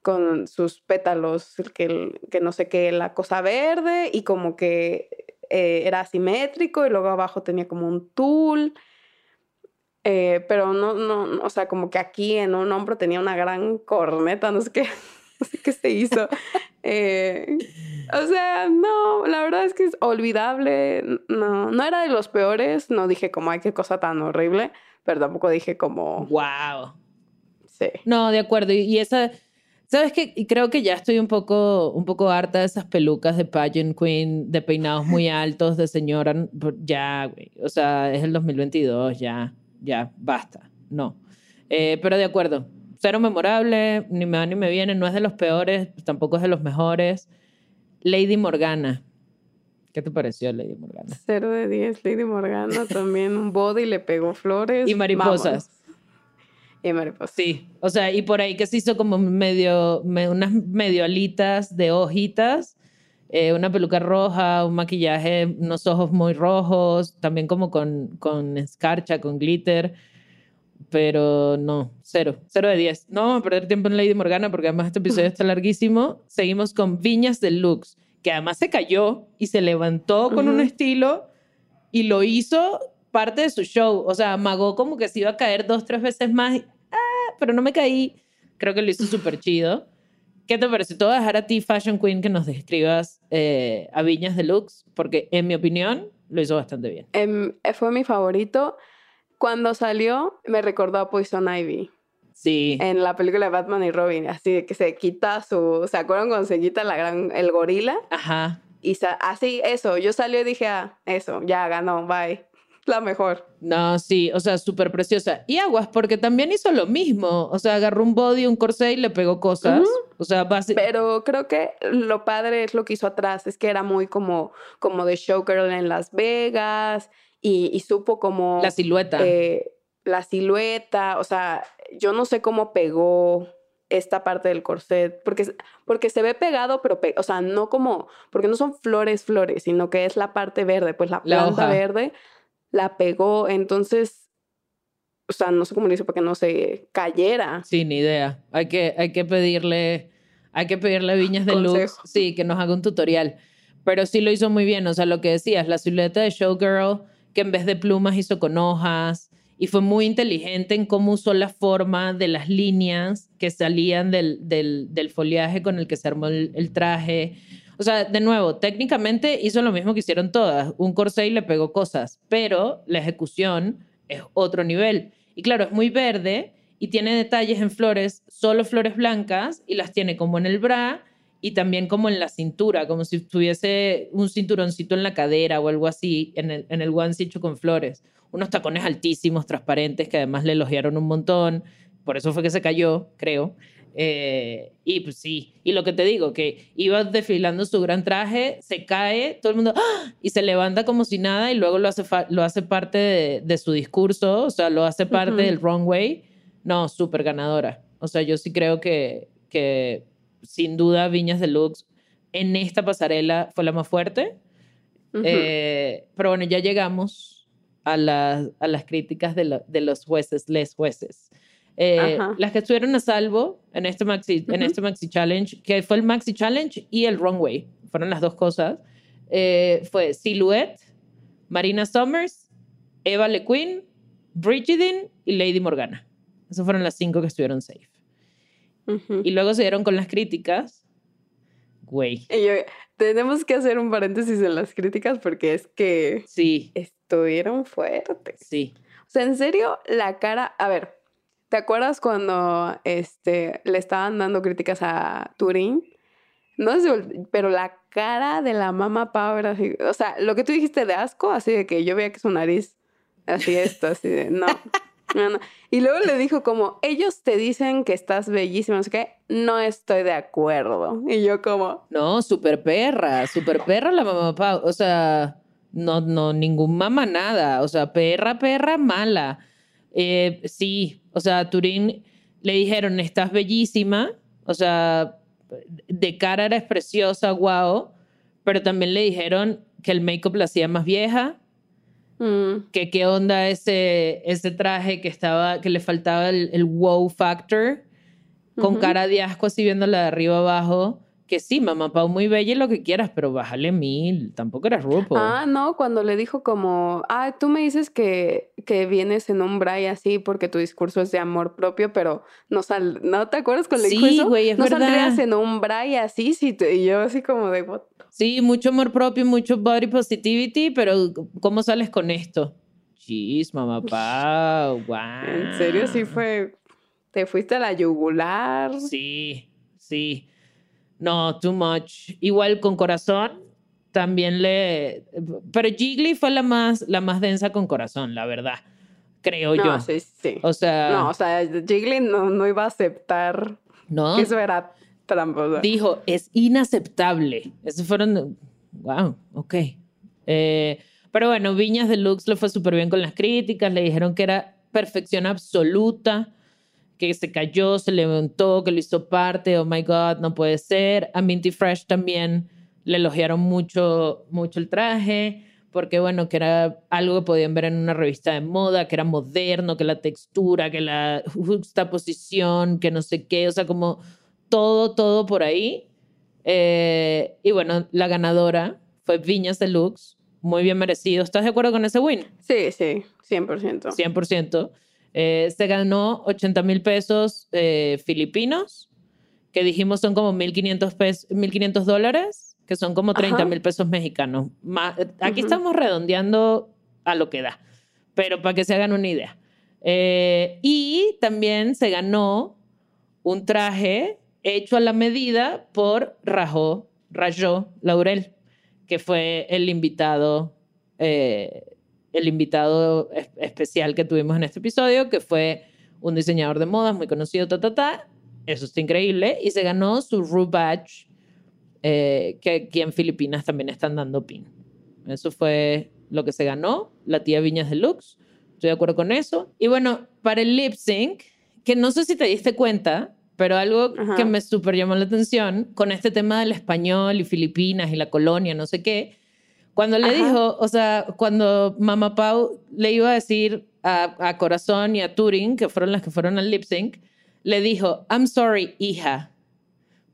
con sus pétalos, que, que no sé qué, la cosa verde, y como que eh, era asimétrico, y luego abajo tenía como un tul. eh, pero no, no, no, o sea, como que aquí en un hombro tenía una gran corneta, no sé qué, no sé qué se hizo. Eh, o sea, no, la verdad es que es olvidable. No, no era de los peores. No dije como, ay, qué cosa tan horrible. Pero tampoco dije como, ¡Wow! sí. No, de acuerdo. Y, y esa, ¿sabes qué? Y creo que ya estoy un poco, un poco harta de esas pelucas de pageant queen, de peinados muy altos, de señora. Ya, güey. O sea, es el 2022, ya, ya, basta. No. Eh, pero de acuerdo. Cero memorable, ni me va ni me viene, no es de los peores, tampoco es de los mejores. Lady Morgana. ¿Qué te pareció Lady Morgana? Cero de 10, Lady Morgana también un body le pegó flores. Y mariposas. Y mariposas. Sí, o sea, y por ahí que se hizo como medio, me- unas medio alitas de hojitas, eh, una peluca roja, un maquillaje, unos ojos muy rojos, también como con, con escarcha, con glitter, pero no, cero, cero de diez. No vamos a perder tiempo en Lady Morgana porque además este episodio está larguísimo. Seguimos con Viñas Deluxe, que además se cayó y se levantó con un Ujú. estilo y lo hizo parte de su show. O sea, amagó como que se iba a caer dos, tres veces más. Pero no me caí. Creo que lo hizo súper chido. ¿Qué te parece? Te voy a dejar a ti, Fashion Queen, que nos describas eh, a Viñas Deluxe, porque en mi opinión lo hizo bastante bien. Em, fue mi favorito. Cuando salió, me recordó a Poison Ivy Sí. en la película de Batman y Robin, así de que se quita su, ¿se acuerdan cuando se quita la gran, el gorila? Ajá. Y así, eso, yo salí y dije, ah, eso, ya ganó, bye, la mejor. No, sí, o sea, súper preciosa. Y Aguas, porque también hizo lo mismo. O sea, agarró un body, un corsé y le pegó cosas. O sea, basi- Pero creo que lo padre es lo que hizo atrás, es que era muy como, como de showgirl en Las Vegas y, y supo como... la silueta. eh, la silueta, o sea, yo no sé cómo pegó esta parte del corset, porque, porque se ve pegado, pero, pe- o sea, no como, porque no son flores, flores, sino que es la parte verde, pues la La planta hoja. verde la pegó, entonces, o sea, no sé cómo lo hizo para que no se cayera. Sí, ni idea. Hay que, hay que pedirle, hay que pedirle a Viñas de Consejo. sí, que nos haga un tutorial. Pero sí lo hizo muy bien. O sea, lo que decías, la silueta de Showgirl, que en vez de plumas hizo con hojas. Y fue muy inteligente en cómo usó la forma de las líneas que salían del, del, del foliaje con el que se armó el, el traje. O sea, de nuevo, técnicamente hizo lo mismo que hicieron todas. Un corsé y le pegó cosas, pero la ejecución es otro nivel. Y claro, es muy verde y tiene detalles en flores, solo flores blancas, y las tiene como en el bra y también como en la cintura, como si tuviese un cinturoncito en la cadera o algo así, en el, en el onesie hecho con flores. Unos tacones altísimos, transparentes, que además le elogiaron un montón. Por eso fue que se cayó, creo. Eh, y pues sí, y lo que te digo, que iba desfilando su gran traje, se cae, todo el mundo, ¡ah! y se levanta como si nada y luego lo hace, lo hace parte de, de su discurso, o sea, lo hace parte del wrong way. No, súper ganadora. O sea, yo sí creo que, que sin duda Viñas Deluxe en esta pasarela fue la más fuerte. Eh, pero bueno, ya llegamos a las, a las críticas de, de los jueces, les jueces. Eh, las que estuvieron a salvo en este, maxi, en Ujú. este Maxi Challenge, que fue el Maxi Challenge y el Runway, fueron las dos cosas, eh, fue Silhouette, Marina Summers, Eva LeQueen, Brigidin y Lady Morgana. Esas fueron las cinco que estuvieron safe. Ujú. Y luego se dieron con las críticas. Güey, Y yo- tenemos que hacer un paréntesis en las críticas porque es que sí, estuvieron fuertes. sí. O sea, en serio, la cara. A ver, ¿te acuerdas cuando este, le estaban dando críticas a Turín? No sé, pero la cara de la mamá Pau era así. O sea, lo que tú dijiste de asco, así de que yo veía que su nariz, así esto, así de no. Y luego le dijo como, ellos te dicen que estás bellísima, no sé qué, no estoy de acuerdo. Y yo como, No, super perra, super perra la mamá Pau. O sea, no, no, ningún mamá nada. O sea, perra, perra, mala. Eh, sí, o sea, a Turín le dijeron, estás bellísima. O sea, de cara eres preciosa, guau. Pero también le dijeron que el make-up la hacía más vieja. mm, que qué onda ese, ese traje que estaba, que le faltaba el, el wow factor, con cara de asco así viéndola de arriba abajo. Que sí, mamá Pau, muy bella y lo que quieras, pero bájale mil. Tampoco eres RuPaul. Ah, no, cuando le dijo como, ah, tú me dices que, que vienes en un bray así porque tu discurso es de amor propio, pero no sal, ¿no te acuerdas cuando le dijo Sí, eso? güey, es no verdad. saldrías en un bray así, sí, te- y yo así como de, what? Sí, mucho amor propio, mucho body positivity, pero ¿cómo sales con esto? Jeez, mamá Pau, wow. En serio, sí fue, te fuiste a la yugular. Sí, sí. No, too much. Igual con corazón, también le... Pero Jiggly fue la más, la más densa con corazón, la verdad. Creo No, yo. sí, sí. O sea, no, o sea, Jiggly no, no iba a aceptar no. que eso era tramposo. Dijo, es inaceptable. Esos fueron... Wow, ok. Eh, pero bueno, Viñas Deluxe le fue súper bien con las críticas, le dijeron que era perfección absoluta, que se cayó, se levantó, que lo hizo parte, oh my God, no puede ser. A Minty Fresh también le elogiaron mucho, mucho el traje, porque bueno, que era algo que podían ver en una revista de moda, que era moderno, que la textura, que la juxtaposición, que no sé qué, o sea, como todo, todo por ahí. Eh, y bueno, la ganadora fue Viñas Deluxe, muy bien merecido. ¿Estás de acuerdo con ese win? Sí, sí, 100%. 100%. Eh, se ganó 80 mil pesos eh, filipinos, que dijimos son como 1.500 pes- 1.500 dólares, que son como 30 Ajá. mil pesos mexicanos. Eh, aquí estamos redondeando a lo que da. pero para que se hagan una idea. Eh, y también se ganó un traje hecho a la medida por Rajo, Rayo Laurel, que fue el invitado, eh, el invitado es- especial que tuvimos en este episodio, que fue un diseñador de modas muy conocido, ta, ta, ta. Eso está increíble. Y se ganó su Ru Badge, eh, que aquí en Filipinas también están dando pin. Eso fue lo que se ganó, la tía Viñas Deluxe. Estoy de acuerdo con eso. Y bueno, para el lip sync, que no sé si te diste cuenta, pero algo Ajá. que me súper llamó la atención con este tema del español y Filipinas y la colonia, no sé qué. Cuando le Ajá. dijo, o sea, cuando Mama Pau le iba a decir a, a Corazón y a Turing, que fueron las que fueron al lip sync, le dijo, I'm sorry, hija,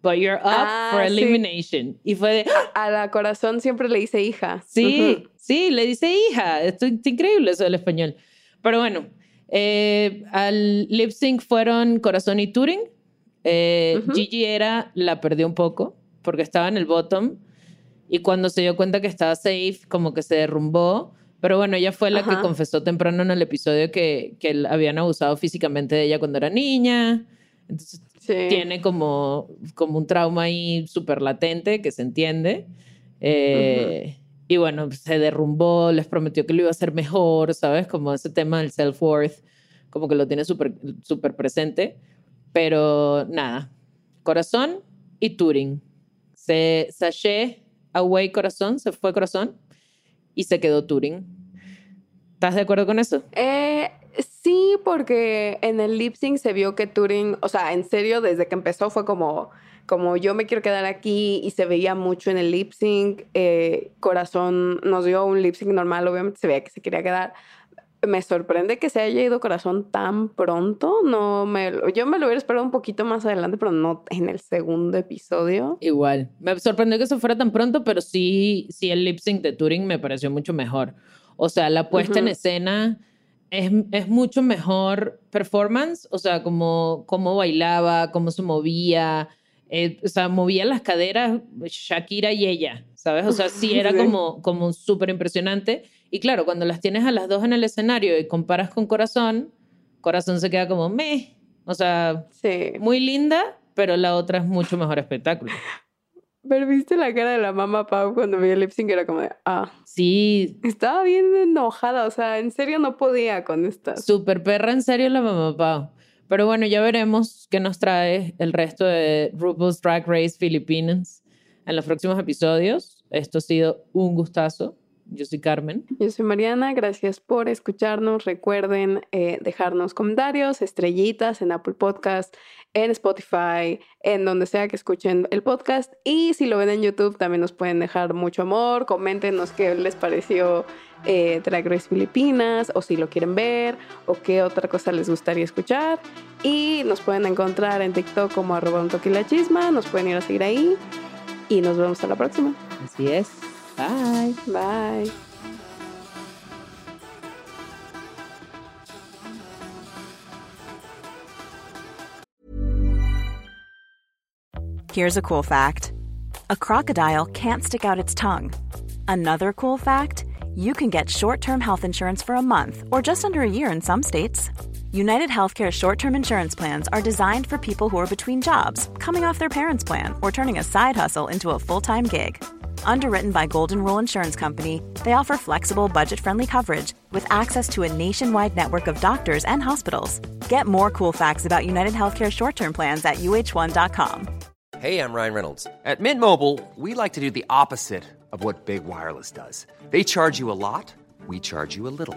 but you're up Ah, for sí. elimination. Y fue de, A la corazón siempre le dice hija. Sí, Ujú. sí, le dice hija. Esto es increíble eso del español. Pero bueno, eh, al lip sync fueron Corazón y Turing. Eh, Ujú. Gigi era, la perdió un poco porque estaba en el bottom y cuando se dio cuenta que estaba safe, como que se derrumbó. Pero bueno, ella fue la que Ajá. confesó temprano en el episodio que, que habían abusado físicamente de ella cuando era niña. Entonces Sí. tiene como, como un trauma ahí súper latente que se entiende. Eh, Y bueno, se derrumbó, les prometió que lo iba a hacer mejor, ¿sabes? Como ese tema del self-worth, como que lo tiene súper súper presente. Pero nada, corazón y Turing. Se sashé away corazón, se fue corazón y se quedó Turing. ¿Estás de acuerdo con eso? Eh, sí, porque en el lip sync se vio que Turing, o sea, en serio, desde que empezó fue como, como yo me quiero quedar aquí y se veía mucho en el lip sync. Eh, Corazón nos dio un lip sync normal, obviamente se veía que se quería quedar. Me sorprende que se haya ido Corazón tan pronto. No me, yo me lo hubiera esperado un poquito más adelante, pero no en el segundo episodio. Igual. Me sorprendió que se fuera tan pronto, pero sí, sí el lip sync de Turing me pareció mucho mejor. O sea, la puesta en escena es, es mucho mejor performance, o sea, como cómo bailaba, cómo se movía, eh, o sea, movía las caderas Shakira y ella, ¿sabes? O sea, sí era como, como súper impresionante. Y claro, cuando las tienes a las dos en el escenario y comparas con Corazón, Corazón se queda como meh. O sea, Sí. muy linda, pero la otra es mucho mejor espectáculo. Pero viste la cara de la mamá Pau cuando vi el lip sync, era como de, ah, Sí, estaba bien enojada, o sea, en serio no podía con estas. super perra en serio la mamá Pau. Pero bueno, ya veremos qué nos trae el resto de RuPaul's Drag Race Philippines en los próximos episodios. Esto ha sido un gustazo. Yo soy Carmen. Yo soy Mariana, gracias por escucharnos. Recuerden eh, dejarnos comentarios, estrellitas en Apple Podcast, en Spotify, en donde sea que escuchen el podcast. Y si lo ven en YouTube, también nos pueden dejar mucho amor. Coméntenos qué les pareció eh, Drag Race Filipinas, o si lo quieren ver, o qué otra cosa les gustaría escuchar. Y nos pueden encontrar en TikTok como arroba un toque la chisma. Nos pueden ir a seguir ahí. Y nos vemos a la próxima. Así es. Bye. Bye. Here's a cool fact a crocodile can't stick out its tongue. Another cool fact you can get short term health insurance for a month or just under a year in some states. United Healthcare short term insurance plans are designed for people who are between jobs, coming off their parents' plan, or turning a side hustle into a full time gig. Underwritten by Golden Rule Insurance Company, they offer flexible, budget friendly coverage with access to a nationwide network of doctors and hospitals. Get more cool facts about United Healthcare short term plans at uh1.com. Hey, I'm Ryan Reynolds. At Mint Mobile, we like to do the opposite of what Big Wireless does. They charge you a lot, we charge you a little.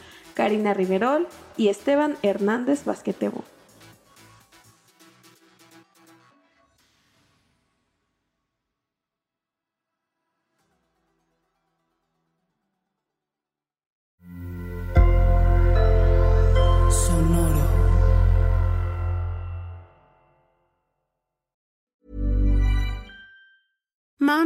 Karina Riverol y Esteban Hernández Basquetebo.